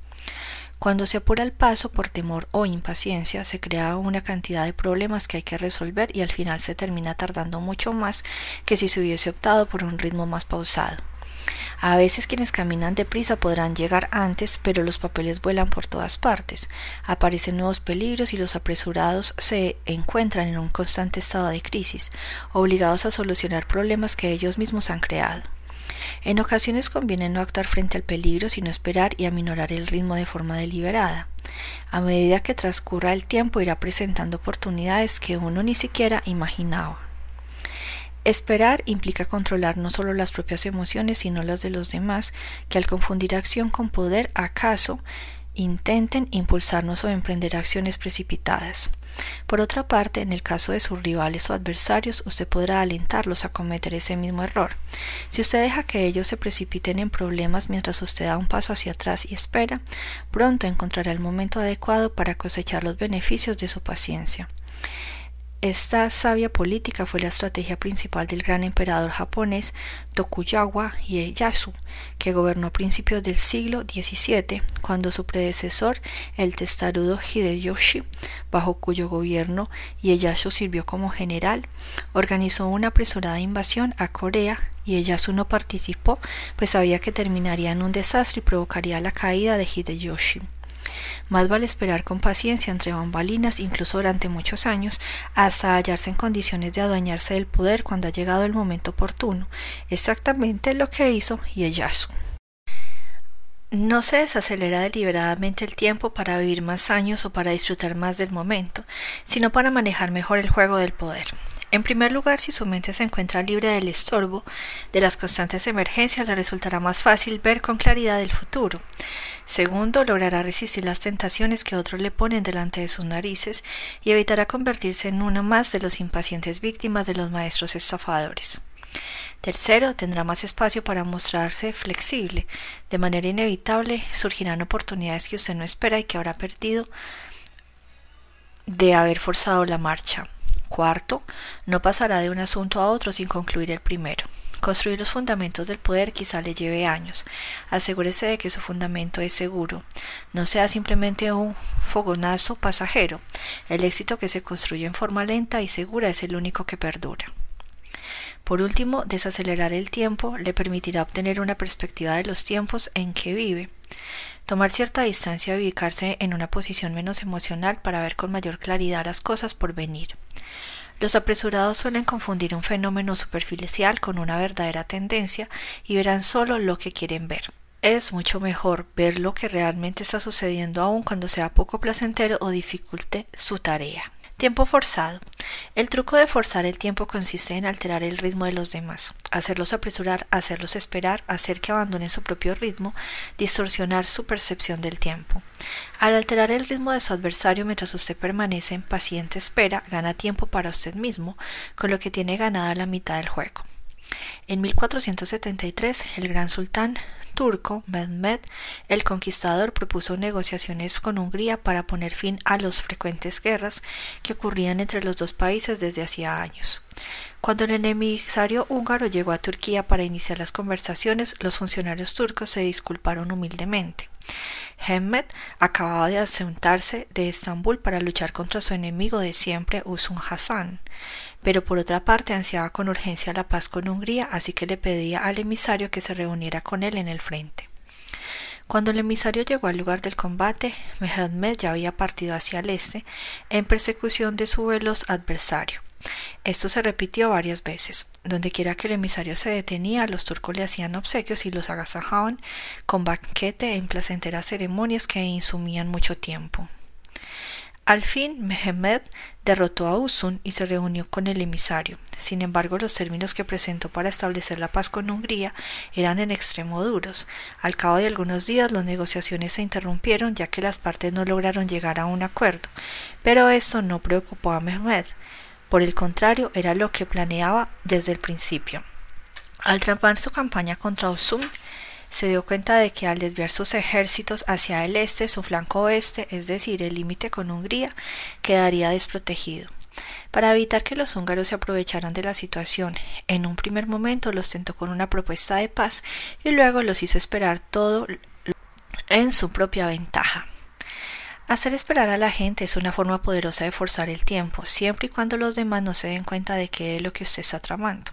Cuando se apura el paso por temor o impaciencia, se crea una cantidad de problemas que hay que resolver y al final se termina tardando mucho más que si se hubiese optado por un ritmo más pausado. A veces quienes caminan deprisa podrán llegar antes, pero los papeles vuelan por todas partes. Aparecen nuevos peligros y los apresurados se encuentran en un constante estado de crisis, obligados a solucionar problemas que ellos mismos han creado. En ocasiones conviene no actuar frente al peligro, sino esperar y aminorar el ritmo de forma deliberada. A medida que transcurra el tiempo irá presentando oportunidades que uno ni siquiera imaginaba. Esperar implica controlar no solo las propias emociones, sino las de los demás, que al confundir acción con poder, acaso intenten impulsarnos o emprender acciones precipitadas. Por otra parte, en el caso de sus rivales o adversarios, usted podrá alentarlos a cometer ese mismo error. Si usted deja que ellos se precipiten en problemas mientras usted da un paso hacia atrás y espera, pronto encontrará el momento adecuado para cosechar los beneficios de su paciencia. Esta sabia política fue la estrategia principal del gran emperador japonés Tokugawa Ieyasu, que gobernó a principios del siglo XVII, cuando su predecesor, el testarudo Hideyoshi, bajo cuyo gobierno Ieyasu sirvió como general, organizó una apresurada invasión a Corea y Ieyasu no participó, pues sabía que terminaría en un desastre y provocaría la caída de Hideyoshi. Más vale esperar con paciencia entre bambalinas, incluso durante muchos años, hasta hallarse en condiciones de adueñarse del poder cuando ha llegado el momento oportuno, exactamente lo que hizo Ieyasu. No se desacelera deliberadamente el tiempo para vivir más años o para disfrutar más del momento, sino para manejar mejor el juego del poder. En primer lugar, si su mente se encuentra libre del estorbo de las constantes emergencias, le resultará más fácil ver con claridad el futuro. Segundo, logrará resistir las tentaciones que otros le ponen delante de sus narices y evitará convertirse en una más de los impacientes víctimas de los maestros estafadores. Tercero, tendrá más espacio para mostrarse flexible. De manera inevitable surgirán oportunidades que usted no espera y que habrá perdido de haber forzado la marcha. Cuarto, no pasará de un asunto a otro sin concluir el primero. Construir los fundamentos del poder quizá le lleve años. Asegúrese de que su fundamento es seguro. No sea simplemente un fogonazo pasajero. El éxito que se construye en forma lenta y segura es el único que perdura. Por último, desacelerar el tiempo le permitirá obtener una perspectiva de los tiempos en que vive. Tomar cierta distancia y ubicarse en una posición menos emocional para ver con mayor claridad las cosas por venir. Los apresurados suelen confundir un fenómeno superficial con una verdadera tendencia y verán solo lo que quieren ver. Es mucho mejor ver lo que realmente está sucediendo aun cuando sea poco placentero o dificulte su tarea. Tiempo forzado. El truco de forzar el tiempo consiste en alterar el ritmo de los demás, hacerlos apresurar, hacerlos esperar, hacer que abandonen su propio ritmo, distorsionar su percepción del tiempo. Al alterar el ritmo de su adversario mientras usted permanece en paciente espera, gana tiempo para usted mismo, con lo que tiene ganada la mitad del juego. En 1473, el gran sultán turco Mehmed el Conquistador propuso negociaciones con Hungría para poner fin a las frecuentes guerras que ocurrían entre los dos países desde hacía años. Cuando el emisario húngaro llegó a Turquía para iniciar las conversaciones, los funcionarios turcos se disculparon humildemente. Mehmed acababa de asentarse de Estambul para luchar contra su enemigo de siempre, Usun Hassan pero por otra parte ansiaba con urgencia la paz con Hungría, así que le pedía al emisario que se reuniera con él en el frente. Cuando el emisario llegó al lugar del combate, Mehmed ya había partido hacia el este en persecución de su veloz adversario. Esto se repitió varias veces. Donde quiera que el emisario se detenía, los turcos le hacían obsequios y los agasajaban con banquete en placenteras ceremonias que insumían mucho tiempo. Al fin, Mehmed derrotó a Usun y se reunió con el emisario. Sin embargo, los términos que presentó para establecer la paz con Hungría eran en extremo duros. Al cabo de algunos días, las negociaciones se interrumpieron ya que las partes no lograron llegar a un acuerdo. Pero esto no preocupó a Mehmed. Por el contrario, era lo que planeaba desde el principio. Al trampar su campaña contra Usun, se dio cuenta de que al desviar sus ejércitos hacia el este, su flanco oeste, es decir, el límite con Hungría, quedaría desprotegido. Para evitar que los húngaros se aprovecharan de la situación, en un primer momento los tentó con una propuesta de paz y luego los hizo esperar todo en su propia ventaja. Hacer esperar a la gente es una forma poderosa de forzar el tiempo, siempre y cuando los demás no se den cuenta de qué es lo que usted está tramando.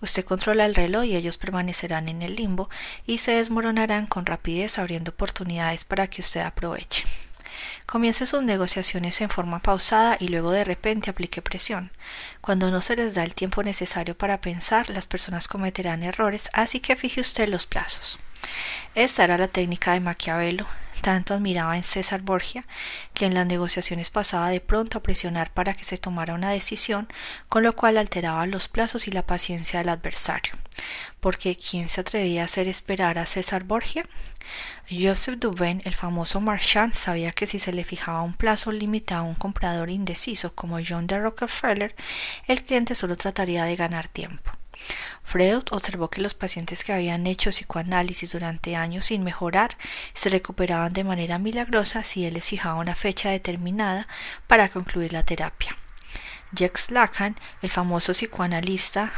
Usted controla el reloj y ellos permanecerán en el limbo y se desmoronarán con rapidez abriendo oportunidades para que usted aproveche. Comience sus negociaciones en forma pausada y luego de repente aplique presión. Cuando no se les da el tiempo necesario para pensar, las personas cometerán errores, así que fije usted los plazos. Esta era la técnica de Maquiavelo, tanto admiraba en César Borgia, que en las negociaciones pasaba de pronto a presionar para que se tomara una decisión, con lo cual alteraba los plazos y la paciencia del adversario. Porque ¿quién se atrevía a hacer esperar a César Borgia? Joseph Duven, el famoso marchand, sabía que si se le fijaba un plazo limitado a un comprador indeciso como John de Rockefeller, el cliente solo trataría de ganar tiempo. Freud observó que los pacientes que habían hecho psicoanálisis durante años sin mejorar se recuperaban de manera milagrosa si él les fijaba una fecha determinada para concluir la terapia. Jacques Lacan, el famoso psicoanalista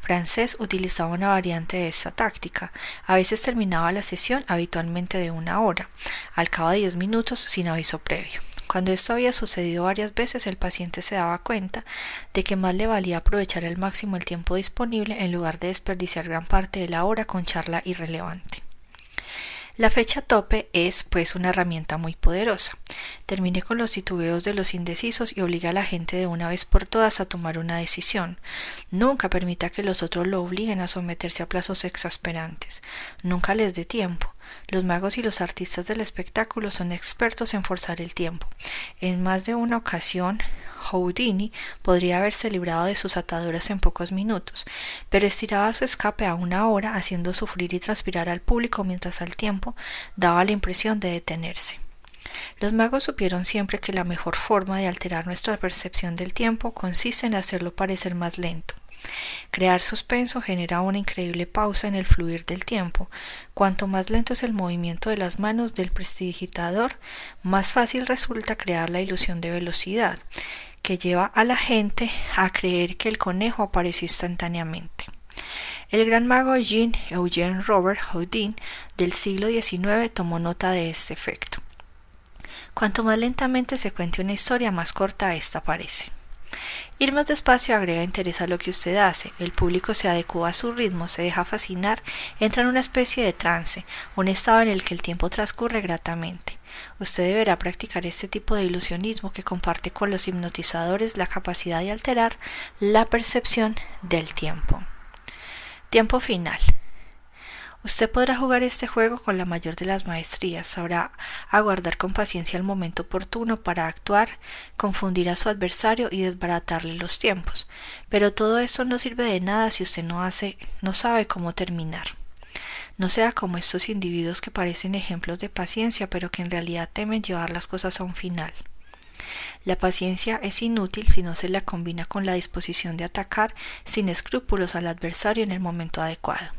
francés, utilizaba una variante de esta táctica. A veces terminaba la sesión habitualmente de una hora, al cabo de diez minutos sin aviso previo. Cuando esto había sucedido varias veces, el paciente se daba cuenta de que más le valía aprovechar al máximo el tiempo disponible en lugar de desperdiciar gran parte de la hora con charla irrelevante. La fecha tope es, pues, una herramienta muy poderosa. Termine con los titubeos de los indecisos y obliga a la gente de una vez por todas a tomar una decisión. Nunca permita que los otros lo obliguen a someterse a plazos exasperantes. Nunca les dé tiempo. Los magos y los artistas del espectáculo son expertos en forzar el tiempo. En más de una ocasión, Houdini podría haberse librado de sus ataduras en pocos minutos, pero estiraba su escape a una hora, haciendo sufrir y transpirar al público mientras al tiempo daba la impresión de detenerse. Los magos supieron siempre que la mejor forma de alterar nuestra percepción del tiempo consiste en hacerlo parecer más lento. Crear suspenso genera una increíble pausa en el fluir del tiempo. Cuanto más lento es el movimiento de las manos del prestidigitador, más fácil resulta crear la ilusión de velocidad, que lleva a la gente a creer que el conejo apareció instantáneamente. El gran mago Jean Eugène Robert Houdin del siglo XIX tomó nota de este efecto. Cuanto más lentamente se cuente una historia, más corta ésta parece. Ir más despacio agrega interés a lo que usted hace, el público se adecua a su ritmo, se deja fascinar, entra en una especie de trance, un estado en el que el tiempo transcurre gratamente. Usted deberá practicar este tipo de ilusionismo que comparte con los hipnotizadores la capacidad de alterar la percepción del tiempo. Tiempo final. Usted podrá jugar este juego con la mayor de las maestrías, sabrá aguardar con paciencia el momento oportuno para actuar, confundir a su adversario y desbaratarle los tiempos. Pero todo esto no sirve de nada si usted no hace, no sabe cómo terminar. No sea como estos individuos que parecen ejemplos de paciencia, pero que en realidad temen llevar las cosas a un final. La paciencia es inútil si no se la combina con la disposición de atacar sin escrúpulos al adversario en el momento adecuado.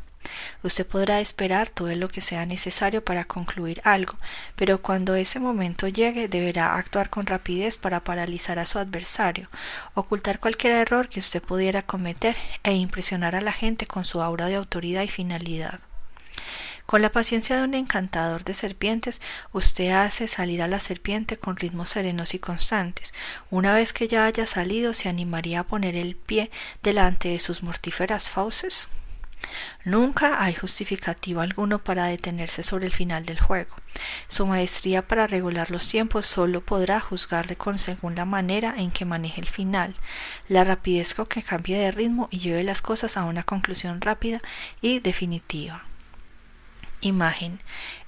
Usted podrá esperar todo lo que sea necesario para concluir algo, pero cuando ese momento llegue deberá actuar con rapidez para paralizar a su adversario, ocultar cualquier error que usted pudiera cometer e impresionar a la gente con su aura de autoridad y finalidad. Con la paciencia de un encantador de serpientes, usted hace salir a la serpiente con ritmos serenos y constantes. Una vez que ya haya salido, ¿se animaría a poner el pie delante de sus mortíferas fauces? Nunca hay justificativo alguno para detenerse sobre el final del juego. Su maestría para regular los tiempos solo podrá juzgarle con según la manera en que maneje el final, la rapidez con que cambie de ritmo y lleve las cosas a una conclusión rápida y definitiva. Imagen.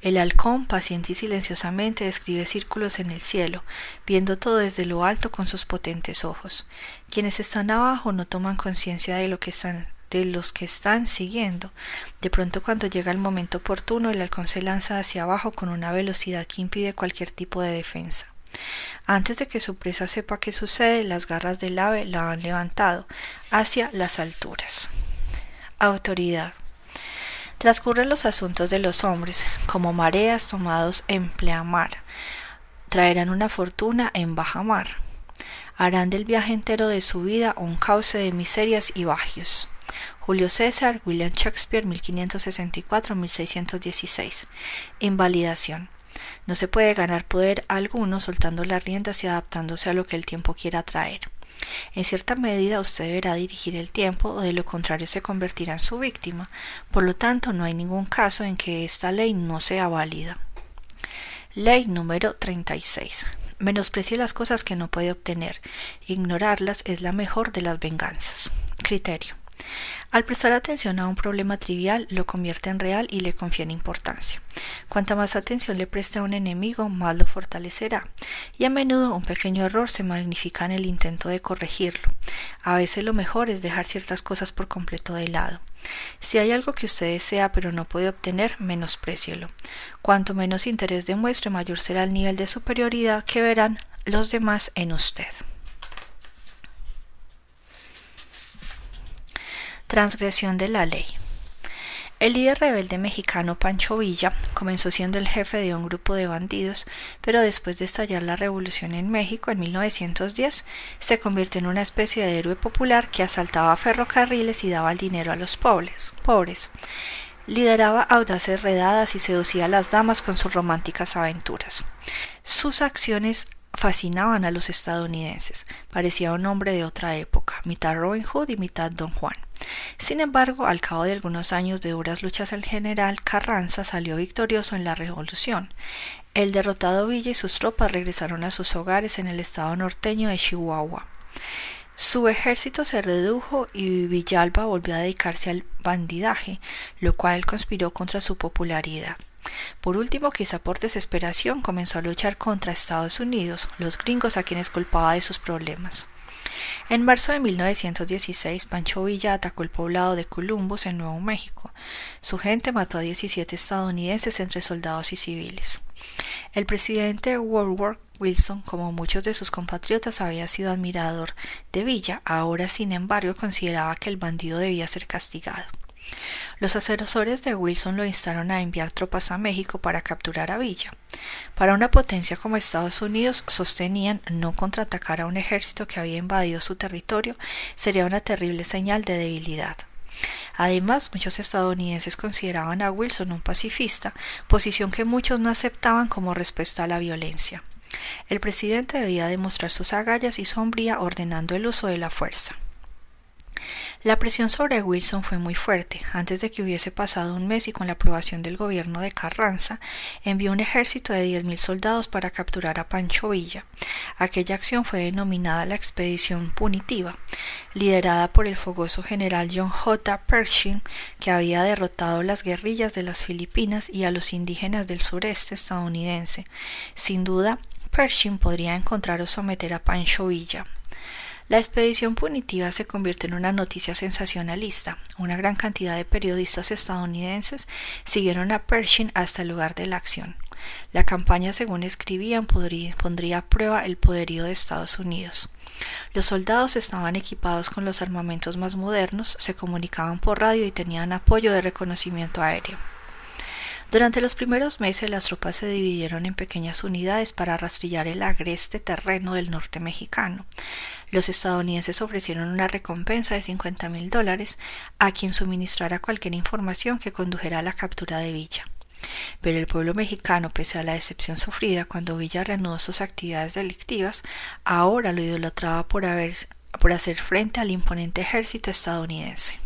El halcón, paciente y silenciosamente, describe círculos en el cielo, viendo todo desde lo alto con sus potentes ojos. Quienes están abajo no toman conciencia de lo que están de los que están siguiendo. De pronto cuando llega el momento oportuno, el halcón se lanza hacia abajo con una velocidad que impide cualquier tipo de defensa. Antes de que su presa sepa qué sucede, las garras del ave la han levantado hacia las alturas. Autoridad. Transcurren los asuntos de los hombres, como mareas tomados en pleamar. Traerán una fortuna en baja mar. Harán del viaje entero de su vida un cauce de miserias y bagios. Julio César, William Shakespeare, 1564-1616. Invalidación. No se puede ganar poder alguno soltando las riendas y adaptándose a lo que el tiempo quiera traer. En cierta medida usted deberá dirigir el tiempo o de lo contrario se convertirá en su víctima. Por lo tanto, no hay ningún caso en que esta ley no sea válida. Ley número 36. Menosprecie las cosas que no puede obtener. Ignorarlas es la mejor de las venganzas. Criterio. Al prestar atención a un problema trivial, lo convierte en real y le confiere importancia. Cuanta más atención le preste a un enemigo, más lo fortalecerá. Y a menudo un pequeño error se magnifica en el intento de corregirlo. A veces lo mejor es dejar ciertas cosas por completo de lado. Si hay algo que usted desea pero no puede obtener, menosprécielo. Cuanto menos interés demuestre, mayor será el nivel de superioridad que verán los demás en usted. Transgresión de la ley. El líder rebelde mexicano Pancho Villa comenzó siendo el jefe de un grupo de bandidos, pero después de estallar la revolución en México en 1910, se convirtió en una especie de héroe popular que asaltaba ferrocarriles y daba el dinero a los pobres. pobres. Lideraba audaces redadas y seducía a las damas con sus románticas aventuras. Sus acciones fascinaban a los estadounidenses. Parecía un hombre de otra época, mitad Robin Hood y mitad Don Juan. Sin embargo, al cabo de algunos años de duras luchas el general Carranza salió victorioso en la revolución. El derrotado Villa y sus tropas regresaron a sus hogares en el estado norteño de Chihuahua. Su ejército se redujo y Villalba volvió a dedicarse al bandidaje, lo cual conspiró contra su popularidad. Por último, quizá por desesperación, comenzó a luchar contra Estados Unidos, los gringos a quienes culpaba de sus problemas. En marzo de 1916, Pancho Villa atacó el poblado de Columbus en Nuevo México. Su gente mató a 17 estadounidenses entre soldados y civiles. El presidente Woodward Wilson, como muchos de sus compatriotas, había sido admirador de Villa, ahora sin embargo consideraba que el bandido debía ser castigado. Los asesores de Wilson lo instaron a enviar tropas a México para capturar a Villa. Para una potencia como Estados Unidos, sostenían no contraatacar a un ejército que había invadido su territorio sería una terrible señal de debilidad. Además, muchos estadounidenses consideraban a Wilson un pacifista, posición que muchos no aceptaban como respuesta a la violencia. El presidente debía demostrar sus agallas y sombría ordenando el uso de la fuerza. La presión sobre Wilson fue muy fuerte. Antes de que hubiese pasado un mes y con la aprobación del gobierno de Carranza, envió un ejército de diez mil soldados para capturar a Pancho Villa. Aquella acción fue denominada la Expedición Punitiva, liderada por el fogoso general John J. Pershing, que había derrotado las guerrillas de las Filipinas y a los indígenas del sureste estadounidense. Sin duda, Pershing podría encontrar o someter a Pancho Villa. La expedición punitiva se convirtió en una noticia sensacionalista. Una gran cantidad de periodistas estadounidenses siguieron a Pershing hasta el lugar de la acción. La campaña, según escribían, pondría a prueba el poderío de Estados Unidos. Los soldados estaban equipados con los armamentos más modernos, se comunicaban por radio y tenían apoyo de reconocimiento aéreo. Durante los primeros meses las tropas se dividieron en pequeñas unidades para rastrillar el agreste terreno del norte mexicano. Los estadounidenses ofrecieron una recompensa de 50 mil dólares a quien suministrara cualquier información que condujera a la captura de Villa. Pero el pueblo mexicano, pese a la decepción sufrida cuando Villa reanudó sus actividades delictivas, ahora lo idolatraba por, haber, por hacer frente al imponente ejército estadounidense.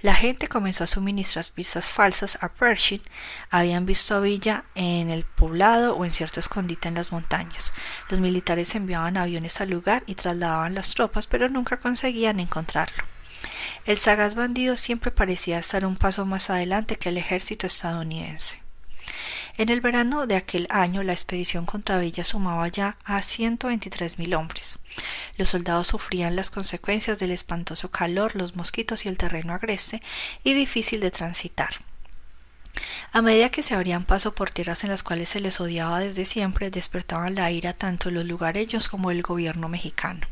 La gente comenzó a suministrar pistas falsas a Pershing. Habían visto a Villa en el poblado o en cierto escondite en las montañas. Los militares enviaban aviones al lugar y trasladaban las tropas, pero nunca conseguían encontrarlo. El sagaz bandido siempre parecía estar un paso más adelante que el ejército estadounidense. En el verano de aquel año la expedición contra Villa sumaba ya a 123.000 hombres. Los soldados sufrían las consecuencias del espantoso calor, los mosquitos y el terreno agreste y difícil de transitar. A medida que se abrían paso por tierras en las cuales se les odiaba desde siempre, despertaban la ira tanto los lugareños como el gobierno mexicano.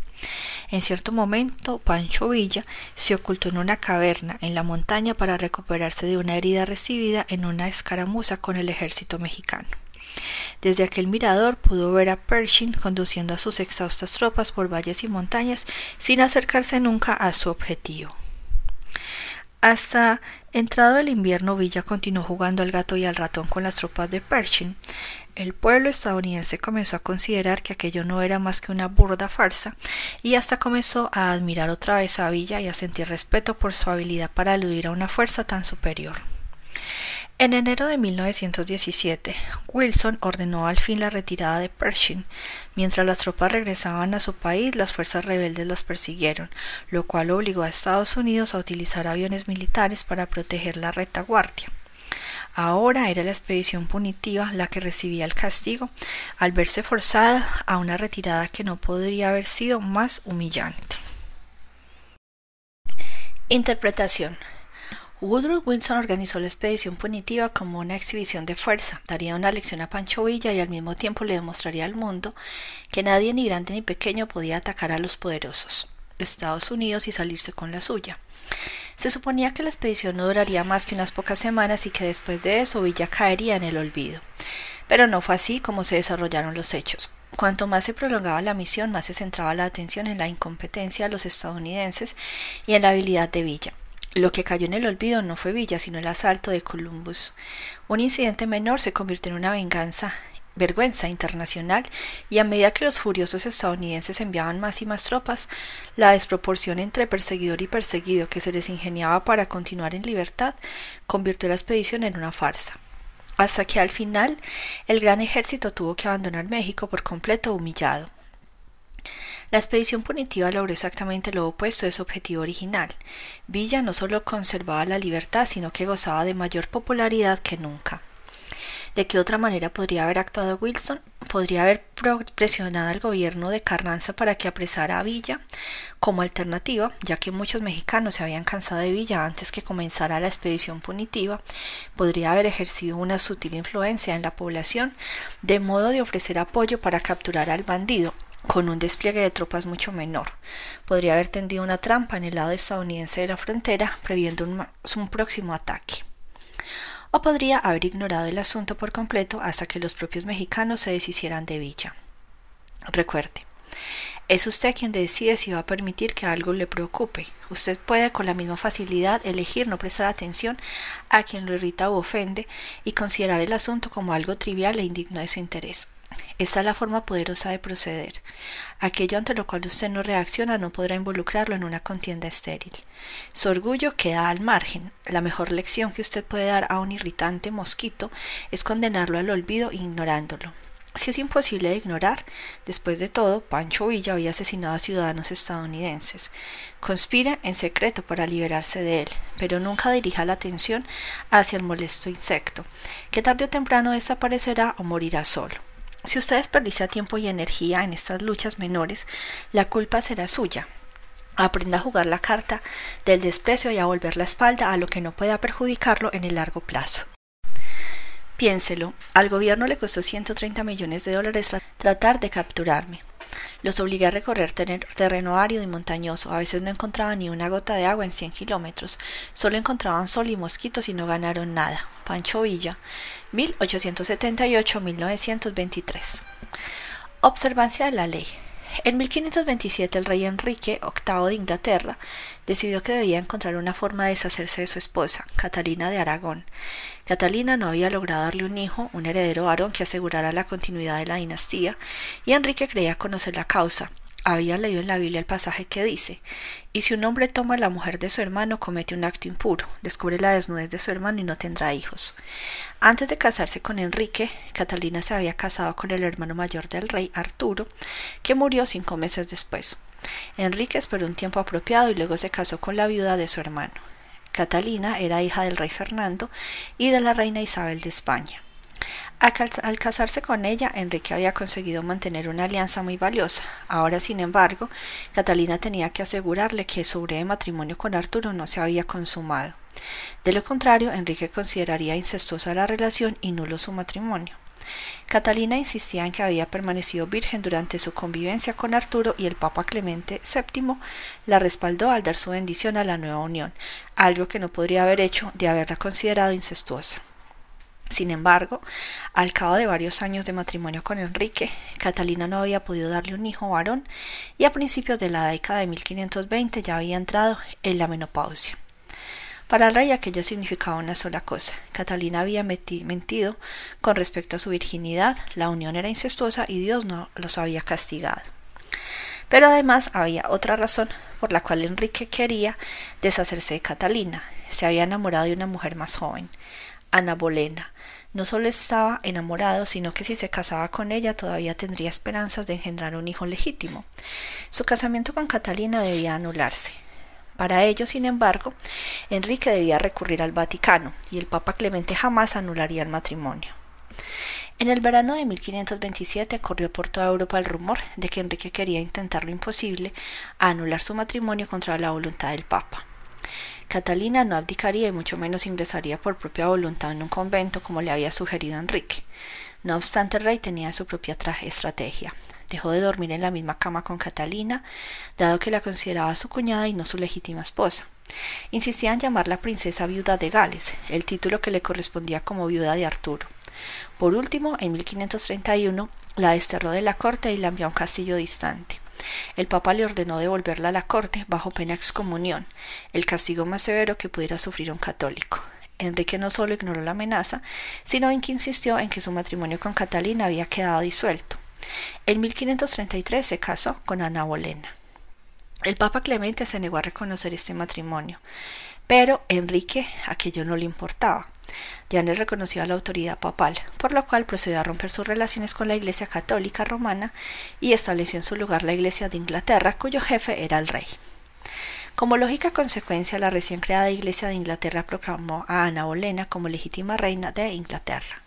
En cierto momento, Pancho Villa se ocultó en una caverna en la montaña para recuperarse de una herida recibida en una escaramuza con el ejército mexicano. Desde aquel mirador pudo ver a Pershing conduciendo a sus exhaustas tropas por valles y montañas sin acercarse nunca a su objetivo. Hasta entrado el invierno, Villa continuó jugando al gato y al ratón con las tropas de Pershing. El pueblo estadounidense comenzó a considerar que aquello no era más que una burda farsa y hasta comenzó a admirar otra vez a Villa y a sentir respeto por su habilidad para aludir a una fuerza tan superior. En enero de 1917, Wilson ordenó al fin la retirada de Pershing. Mientras las tropas regresaban a su país, las fuerzas rebeldes las persiguieron, lo cual obligó a Estados Unidos a utilizar aviones militares para proteger la retaguardia. Ahora era la expedición punitiva la que recibía el castigo al verse forzada a una retirada que no podría haber sido más humillante. Interpretación Woodrow Wilson organizó la expedición punitiva como una exhibición de fuerza, daría una lección a Pancho Villa y al mismo tiempo le demostraría al mundo que nadie ni grande ni pequeño podía atacar a los poderosos, Estados Unidos, y salirse con la suya. Se suponía que la expedición no duraría más que unas pocas semanas y que después de eso Villa caería en el olvido. Pero no fue así como se desarrollaron los hechos. Cuanto más se prolongaba la misión, más se centraba la atención en la incompetencia de los estadounidenses y en la habilidad de Villa. Lo que cayó en el olvido no fue Villa, sino el asalto de Columbus. Un incidente menor se convirtió en una venganza vergüenza internacional y a medida que los furiosos estadounidenses enviaban más y más tropas, la desproporción entre perseguidor y perseguido que se les ingeniaba para continuar en libertad convirtió la expedición en una farsa. Hasta que al final el gran ejército tuvo que abandonar México por completo humillado. La expedición punitiva logró exactamente lo opuesto de su objetivo original. Villa no solo conservaba la libertad, sino que gozaba de mayor popularidad que nunca. ¿De qué otra manera podría haber actuado Wilson? Podría haber presionado al gobierno de Carranza para que apresara a Villa como alternativa, ya que muchos mexicanos se habían cansado de Villa antes que comenzara la expedición punitiva. Podría haber ejercido una sutil influencia en la población, de modo de ofrecer apoyo para capturar al bandido, con un despliegue de tropas mucho menor. Podría haber tendido una trampa en el lado estadounidense de la frontera, previendo un, próximo ataque. O podría haber ignorado el asunto por completo hasta que los propios mexicanos se deshicieran de Villa. Recuerde, es usted quien decide si va a permitir que algo le preocupe. Usted puede con la misma facilidad elegir no prestar atención a quien lo irrita o ofende y considerar el asunto como algo trivial e indigno de su interés. Esta es la forma poderosa de proceder. Aquello ante lo cual usted no reacciona no podrá involucrarlo en una contienda estéril. Su orgullo queda al margen. La mejor lección que usted puede dar a un irritante mosquito es condenarlo al olvido ignorándolo. Si es imposible de ignorar, después de todo, Pancho Villa había asesinado a ciudadanos estadounidenses. Conspira en secreto para liberarse de él, pero nunca dirija la atención hacia el molesto insecto, que tarde o temprano desaparecerá o morirá solo. Si usted desperdicia tiempo y energía en estas luchas menores, la culpa será suya. Aprenda a jugar la carta del desprecio y a volver la espalda a lo que no pueda perjudicarlo en el largo plazo. Piénselo, al gobierno le costó 130 millones de dólares tratar de capturarme. Los obligué a recorrer terreno árido y montañoso. A veces no encontraban ni una gota de agua en cien kilómetros. Solo encontraban sol y mosquitos y no ganaron nada. Pancho Villa, 1878-1923. Observancia de la ley. En 1527 el rey Enrique VIII de Inglaterra decidió que debía encontrar una forma de deshacerse de su esposa, Catalina de Aragón. Catalina no había logrado darle un hijo, un heredero varón que asegurara la continuidad de la dinastía, y Enrique creía conocer la causa. Había leído en la Biblia el pasaje que dice Y si un hombre toma la mujer de su hermano, comete un acto impuro, descubre la desnudez de su hermano y no tendrá hijos. Antes de casarse con Enrique, Catalina se había casado con el hermano mayor del rey, Arturo, que murió cinco meses después. Enrique esperó un tiempo apropiado y luego se casó con la viuda de su hermano. Catalina era hija del rey Fernando y de la reina Isabel de España. Al casarse con ella, Enrique había conseguido mantener una alianza muy valiosa. Ahora, sin embargo, Catalina tenía que asegurarle que su breve matrimonio con Arturo no se había consumado. De lo contrario, Enrique consideraría incestuosa la relación y nulo su matrimonio. Catalina insistía en que había permanecido virgen durante su convivencia con Arturo y el Papa Clemente VII la respaldó al dar su bendición a la nueva unión, algo que no podría haber hecho de haberla considerado incestuosa. Sin embargo, al cabo de varios años de matrimonio con Enrique, Catalina no había podido darle un hijo varón y a principios de la década de 1520 ya había entrado en la menopausia. Para el rey aquello significaba una sola cosa. Catalina había mentido con respecto a su virginidad, la unión era incestuosa y Dios no los había castigado. Pero además había otra razón por la cual Enrique quería deshacerse de Catalina. Se había enamorado de una mujer más joven, Ana Bolena. No solo estaba enamorado, sino que si se casaba con ella todavía tendría esperanzas de engendrar un hijo legítimo. Su casamiento con Catalina debía anularse. Para ello, sin embargo, Enrique debía recurrir al Vaticano, y el Papa Clemente jamás anularía el matrimonio. En el verano de 1527 corrió por toda Europa el rumor de que Enrique quería intentar lo imposible anular su matrimonio contra la voluntad del Papa. Catalina no abdicaría y mucho menos ingresaría por propia voluntad en un convento como le había sugerido Enrique. No obstante, el rey tenía su propia estrategia. Dejó de dormir en la misma cama con Catalina, dado que la consideraba su cuñada y no su legítima esposa. Insistía en llamarla princesa viuda de Gales, el título que le correspondía como viuda de Arturo. Por último, en 1531, la desterró de la corte y la envió a un castillo distante. El Papa le ordenó devolverla a la corte bajo pena excomunión, el castigo más severo que pudiera sufrir un católico. Enrique no solo ignoró la amenaza, sino en que insistió en que su matrimonio con Catalina había quedado disuelto. En 1533 se casó con Ana Bolena. El Papa Clemente se negó a reconocer este matrimonio, pero Enrique aquello no le importaba. Ya no reconocía la autoridad papal, por lo cual procedió a romper sus relaciones con la Iglesia católica romana y estableció en su lugar la Iglesia de Inglaterra, cuyo jefe era el rey. Como lógica consecuencia, la recién creada Iglesia de Inglaterra proclamó a Ana Bolena como legítima reina de Inglaterra.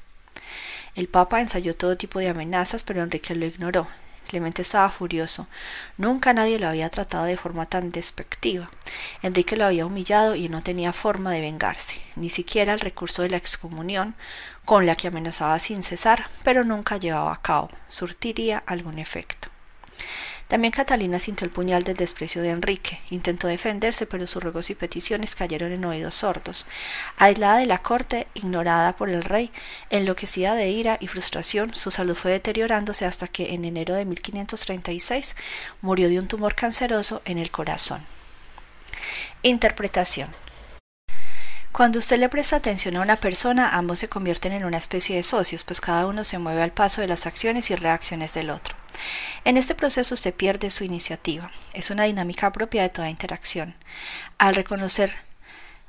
El Papa ensayó todo tipo de amenazas, pero Enrique lo ignoró, Clemente estaba furioso. Nunca nadie lo había tratado de forma tan despectiva. Enrique lo había humillado y no tenía forma de vengarse, ni siquiera el recurso de la excomunión, con la que amenazaba sin cesar, pero nunca llevaba a cabo, surtiría algún efecto. También Catalina sintió el puñal del desprecio de Enrique. Intentó defenderse, pero sus ruegos y peticiones cayeron en oídos sordos. Aislada de la corte, ignorada por el rey, enloquecida de ira y frustración, su salud fue deteriorándose hasta que en enero de 1536 murió de un tumor canceroso en el corazón. Interpretación. Cuando usted le presta atención a una persona, ambos se convierten en una especie de socios, pues cada uno se mueve al paso de las acciones y reacciones del otro. En este proceso usted pierde su iniciativa. Es una dinámica propia de toda interacción. Al reconocer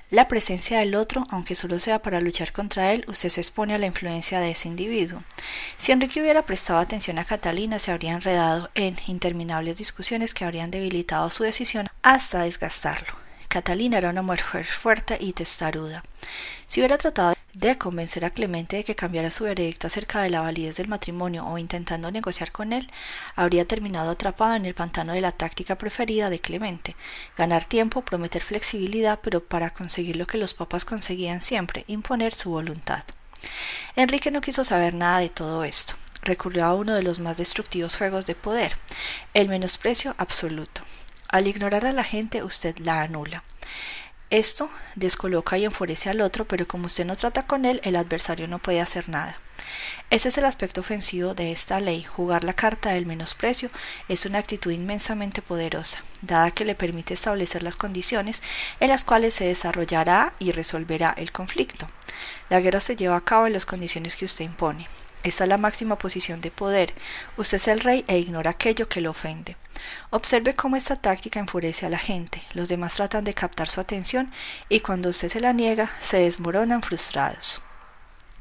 la presencia del otro, aunque solo sea para luchar contra él, usted se expone a la influencia de ese individuo. Si Enrique hubiera prestado atención a Catalina, se habría enredado en interminables discusiones que habrían debilitado su decisión hasta desgastarlo. Catalina era una mujer fuerte y testaruda. Si hubiera tratado de convencer a Clemente de que cambiara su veredicto acerca de la validez del matrimonio o intentando negociar con él, habría terminado atrapado en el pantano de la táctica preferida de Clemente, ganar tiempo, prometer flexibilidad, pero para conseguir lo que los papas conseguían siempre, imponer su voluntad. Enrique no quiso saber nada de todo esto. Recurrió a uno de los más destructivos juegos de poder, el menosprecio absoluto. Al ignorar a la gente usted la anula. Esto descoloca y enfurece al otro, pero como usted no trata con él, el adversario no puede hacer nada. Ese es el aspecto ofensivo de esta ley. Jugar la carta del menosprecio es una actitud inmensamente poderosa, dada que le permite establecer las condiciones en las cuales se desarrollará y resolverá el conflicto. La guerra se lleva a cabo en las condiciones que usted impone. Esta es la máxima posición de poder. Usted es el rey e ignora aquello que lo ofende. Observe cómo esta táctica enfurece a la gente. Los demás tratan de captar su atención y cuando usted se la niega, se desmoronan frustrados.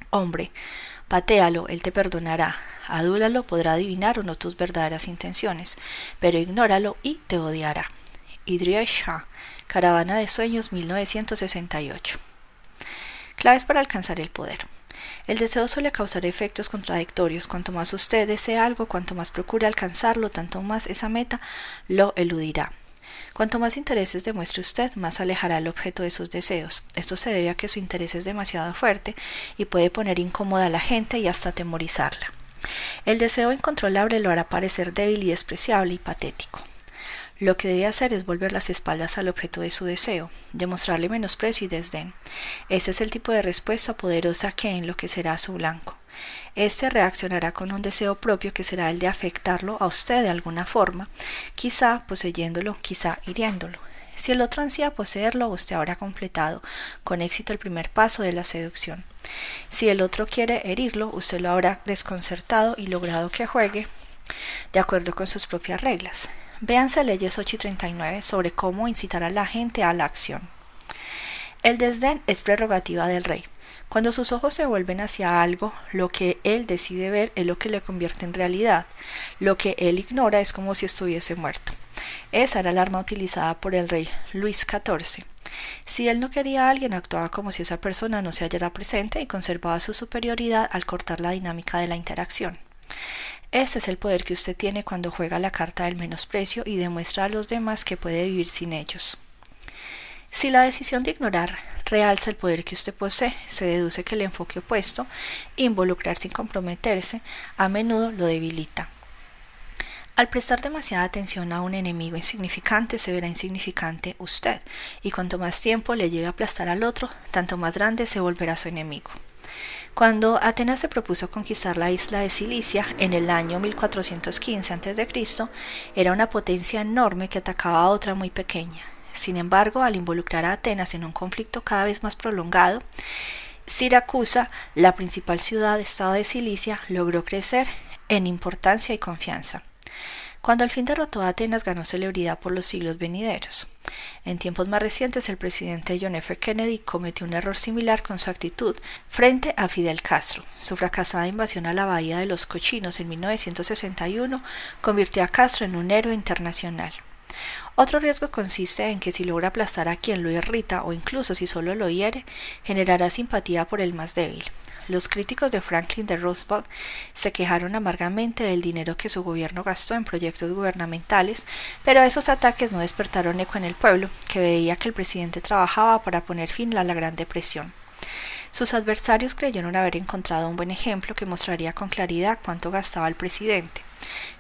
Hombre, patéalo, él te perdonará. Adúlalo, podrá adivinar o no tus verdaderas intenciones, pero ignóralo y te odiará. Idria Shah, Caravana de Sueños 1968. Claves para alcanzar el poder. El deseo suele causar efectos contradictorios. Cuanto más usted desea algo, cuanto más procure alcanzarlo, tanto más esa meta lo eludirá. Cuanto más intereses demuestre usted, más alejará el objeto de sus deseos. Esto se debe a que su interés es demasiado fuerte y puede poner incómoda a la gente y hasta atemorizarla. El deseo incontrolable lo hará parecer débil y despreciable y patético. Lo que debe hacer es volver las espaldas al objeto de su deseo, demostrarle menosprecio y desdén. Ese es el tipo de respuesta poderosa que enloquecerá a su blanco. Este reaccionará con un deseo propio que será el de afectarlo a usted de alguna forma, quizá poseyéndolo, quizá hiriéndolo. Si el otro ansía poseerlo, usted habrá completado con éxito el primer paso de la seducción. Si el otro quiere herirlo, usted lo habrá desconcertado y logrado que juegue de acuerdo con sus propias reglas. Véanse leyes 8 y 39 sobre cómo incitar a la gente a la acción. El desdén es prerrogativa del rey. Cuando sus ojos se vuelven hacia algo, lo que él decide ver es lo que le convierte en realidad. Lo que él ignora es como si estuviese muerto. Esa era el arma utilizada por el rey Luis XIV. Si él no quería a alguien, actuaba como si esa persona no se hallara presente y conservaba su superioridad al cortar la dinámica de la interacción. Este es el poder que usted tiene cuando juega la carta del menosprecio y demuestra a los demás que puede vivir sin ellos. Si la decisión de ignorar realza el poder que usted posee, se deduce que el enfoque opuesto, involucrar sin comprometerse, a menudo lo debilita. Al prestar demasiada atención a un enemigo insignificante, se verá insignificante usted, y cuanto más tiempo le lleve a aplastar al otro, tanto más grande se volverá su enemigo. Cuando Atenas se propuso conquistar la isla de Cilicia en el año 1415 a.C., era una potencia enorme que atacaba a otra muy pequeña. Sin embargo, al involucrar a Atenas en un conflicto cada vez más prolongado, Siracusa, la principal ciudad-estado de Cilicia, logró crecer en importancia y confianza. Cuando al fin derrotó a Atenas ganó celebridad por los siglos venideros. En tiempos más recientes el presidente John F. Kennedy cometió un error similar con su actitud frente a Fidel Castro. Su fracasada invasión a la Bahía de los Cochinos en 1961 convirtió a Castro en un héroe internacional. Otro riesgo consiste en que si logra aplastar a quien lo irrita o incluso si solo lo hiere, generará simpatía por el más débil. Los críticos de Franklin de Roosevelt se quejaron amargamente del dinero que su gobierno gastó en proyectos gubernamentales, pero esos ataques no despertaron eco en el pueblo, que veía que el presidente trabajaba para poner fin a la Gran Depresión. Sus adversarios creyeron haber encontrado un buen ejemplo que mostraría con claridad cuánto gastaba el presidente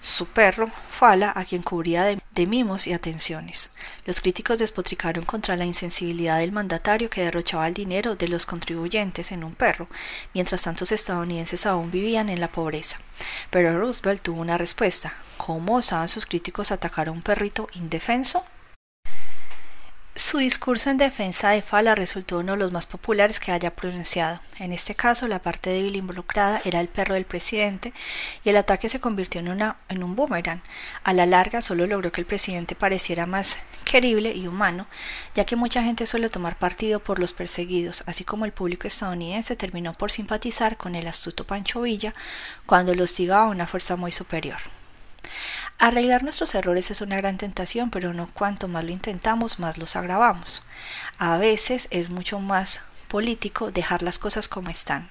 su perro, Fala, a quien cubría de, mimos y atenciones. Los críticos despotricaron contra la insensibilidad del mandatario que derrochaba el dinero de los contribuyentes en un perro, mientras tantos estadounidenses aún vivían en la pobreza. Pero Roosevelt tuvo una respuesta. ¿Cómo osaban sus críticos atacar a un perrito indefenso? Su discurso en defensa de Fala resultó uno de los más populares que haya pronunciado. En este caso, la parte débil involucrada era el perro del presidente y el ataque se convirtió en, un boomerang. A la larga, solo logró que el presidente pareciera más querible y humano, ya que mucha gente suele tomar partido por los perseguidos, así como el público estadounidense terminó por simpatizar con el astuto Pancho Villa cuando lo hostigaba a una fuerza muy superior. Arreglar nuestros errores es una gran tentación, pero no cuanto más lo intentamos, más los agravamos. A veces es mucho más político dejar las cosas como están.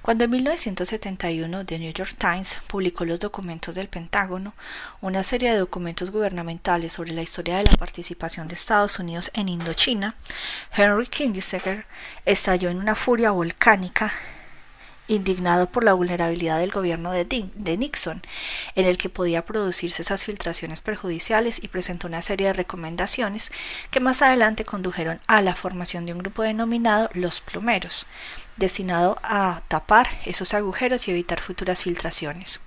Cuando en 1971 The New York Times publicó los documentos del Pentágono, una serie de documentos gubernamentales sobre la historia de la participación de Estados Unidos en Indochina, Henry Kissinger estalló en una furia volcánica indignado por la vulnerabilidad del gobierno de, de, Nixon, en el que podía producirse esas filtraciones perjudiciales y presentó una serie de recomendaciones que más adelante condujeron a la formación de un grupo denominado los plomeros, destinado a tapar esos agujeros y evitar futuras filtraciones.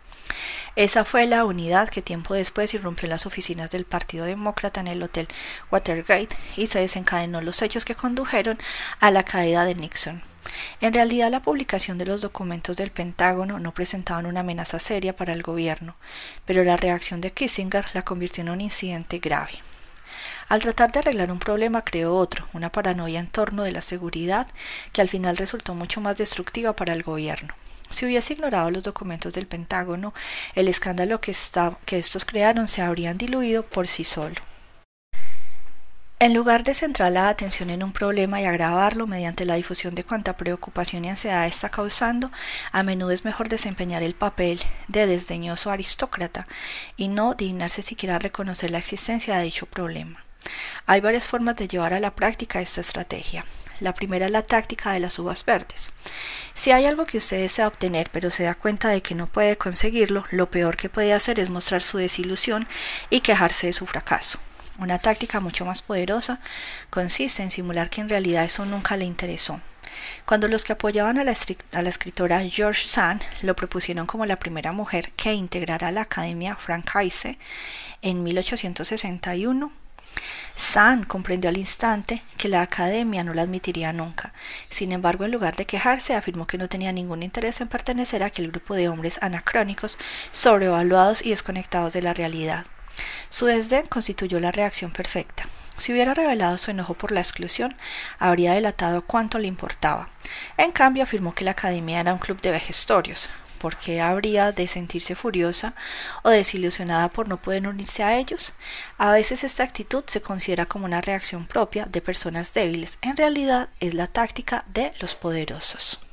Esa fue la unidad que tiempo después irrumpió en las oficinas del Partido Demócrata en el Hotel Watergate y se desencadenó los hechos que condujeron a la caída de Nixon. En realidad, la publicación de los documentos del Pentágono no presentaban una amenaza seria para el gobierno, pero la reacción de Kissinger la convirtió en un incidente grave. Al tratar de arreglar un problema creó otro, una paranoia en torno de la seguridad que al final resultó mucho más destructiva para el gobierno. Si hubiese ignorado los documentos del Pentágono, el escándalo que, estos crearon se habrían diluido por sí solo. En lugar de centrar la atención en un problema y agravarlo mediante la difusión de cuanta preocupación y ansiedad está causando, a menudo es mejor desempeñar el papel de desdeñoso aristócrata y no dignarse siquiera a reconocer la existencia de dicho problema. Hay varias formas de llevar a la práctica esta estrategia. La primera es la táctica de las uvas verdes. Si hay algo que usted desea obtener pero se da cuenta de que no puede conseguirlo, lo peor que puede hacer es mostrar su desilusión y quejarse de su fracaso. Una táctica mucho más poderosa consiste en simular que en realidad eso nunca le interesó. Cuando los que apoyaban a la, escritora George Sand lo propusieron como la primera mujer que integrara la Academia Francaise en 1861, San comprendió al instante que la academia no la admitiría nunca. Sin embargo, en lugar de quejarse, afirmó que no tenía ningún interés en pertenecer a aquel grupo de hombres anacrónicos, sobrevaluados y desconectados de la realidad. Su desdén constituyó la reacción perfecta. Si hubiera revelado su enojo por la exclusión, habría delatado cuánto le importaba. En cambio, afirmó que la academia era un club de vejestorios, ¿Por qué habría de sentirse furiosa o desilusionada por no poder unirse a ellos? A veces esta actitud se considera como una reacción propia de personas débiles. En realidad es la táctica de los poderosos.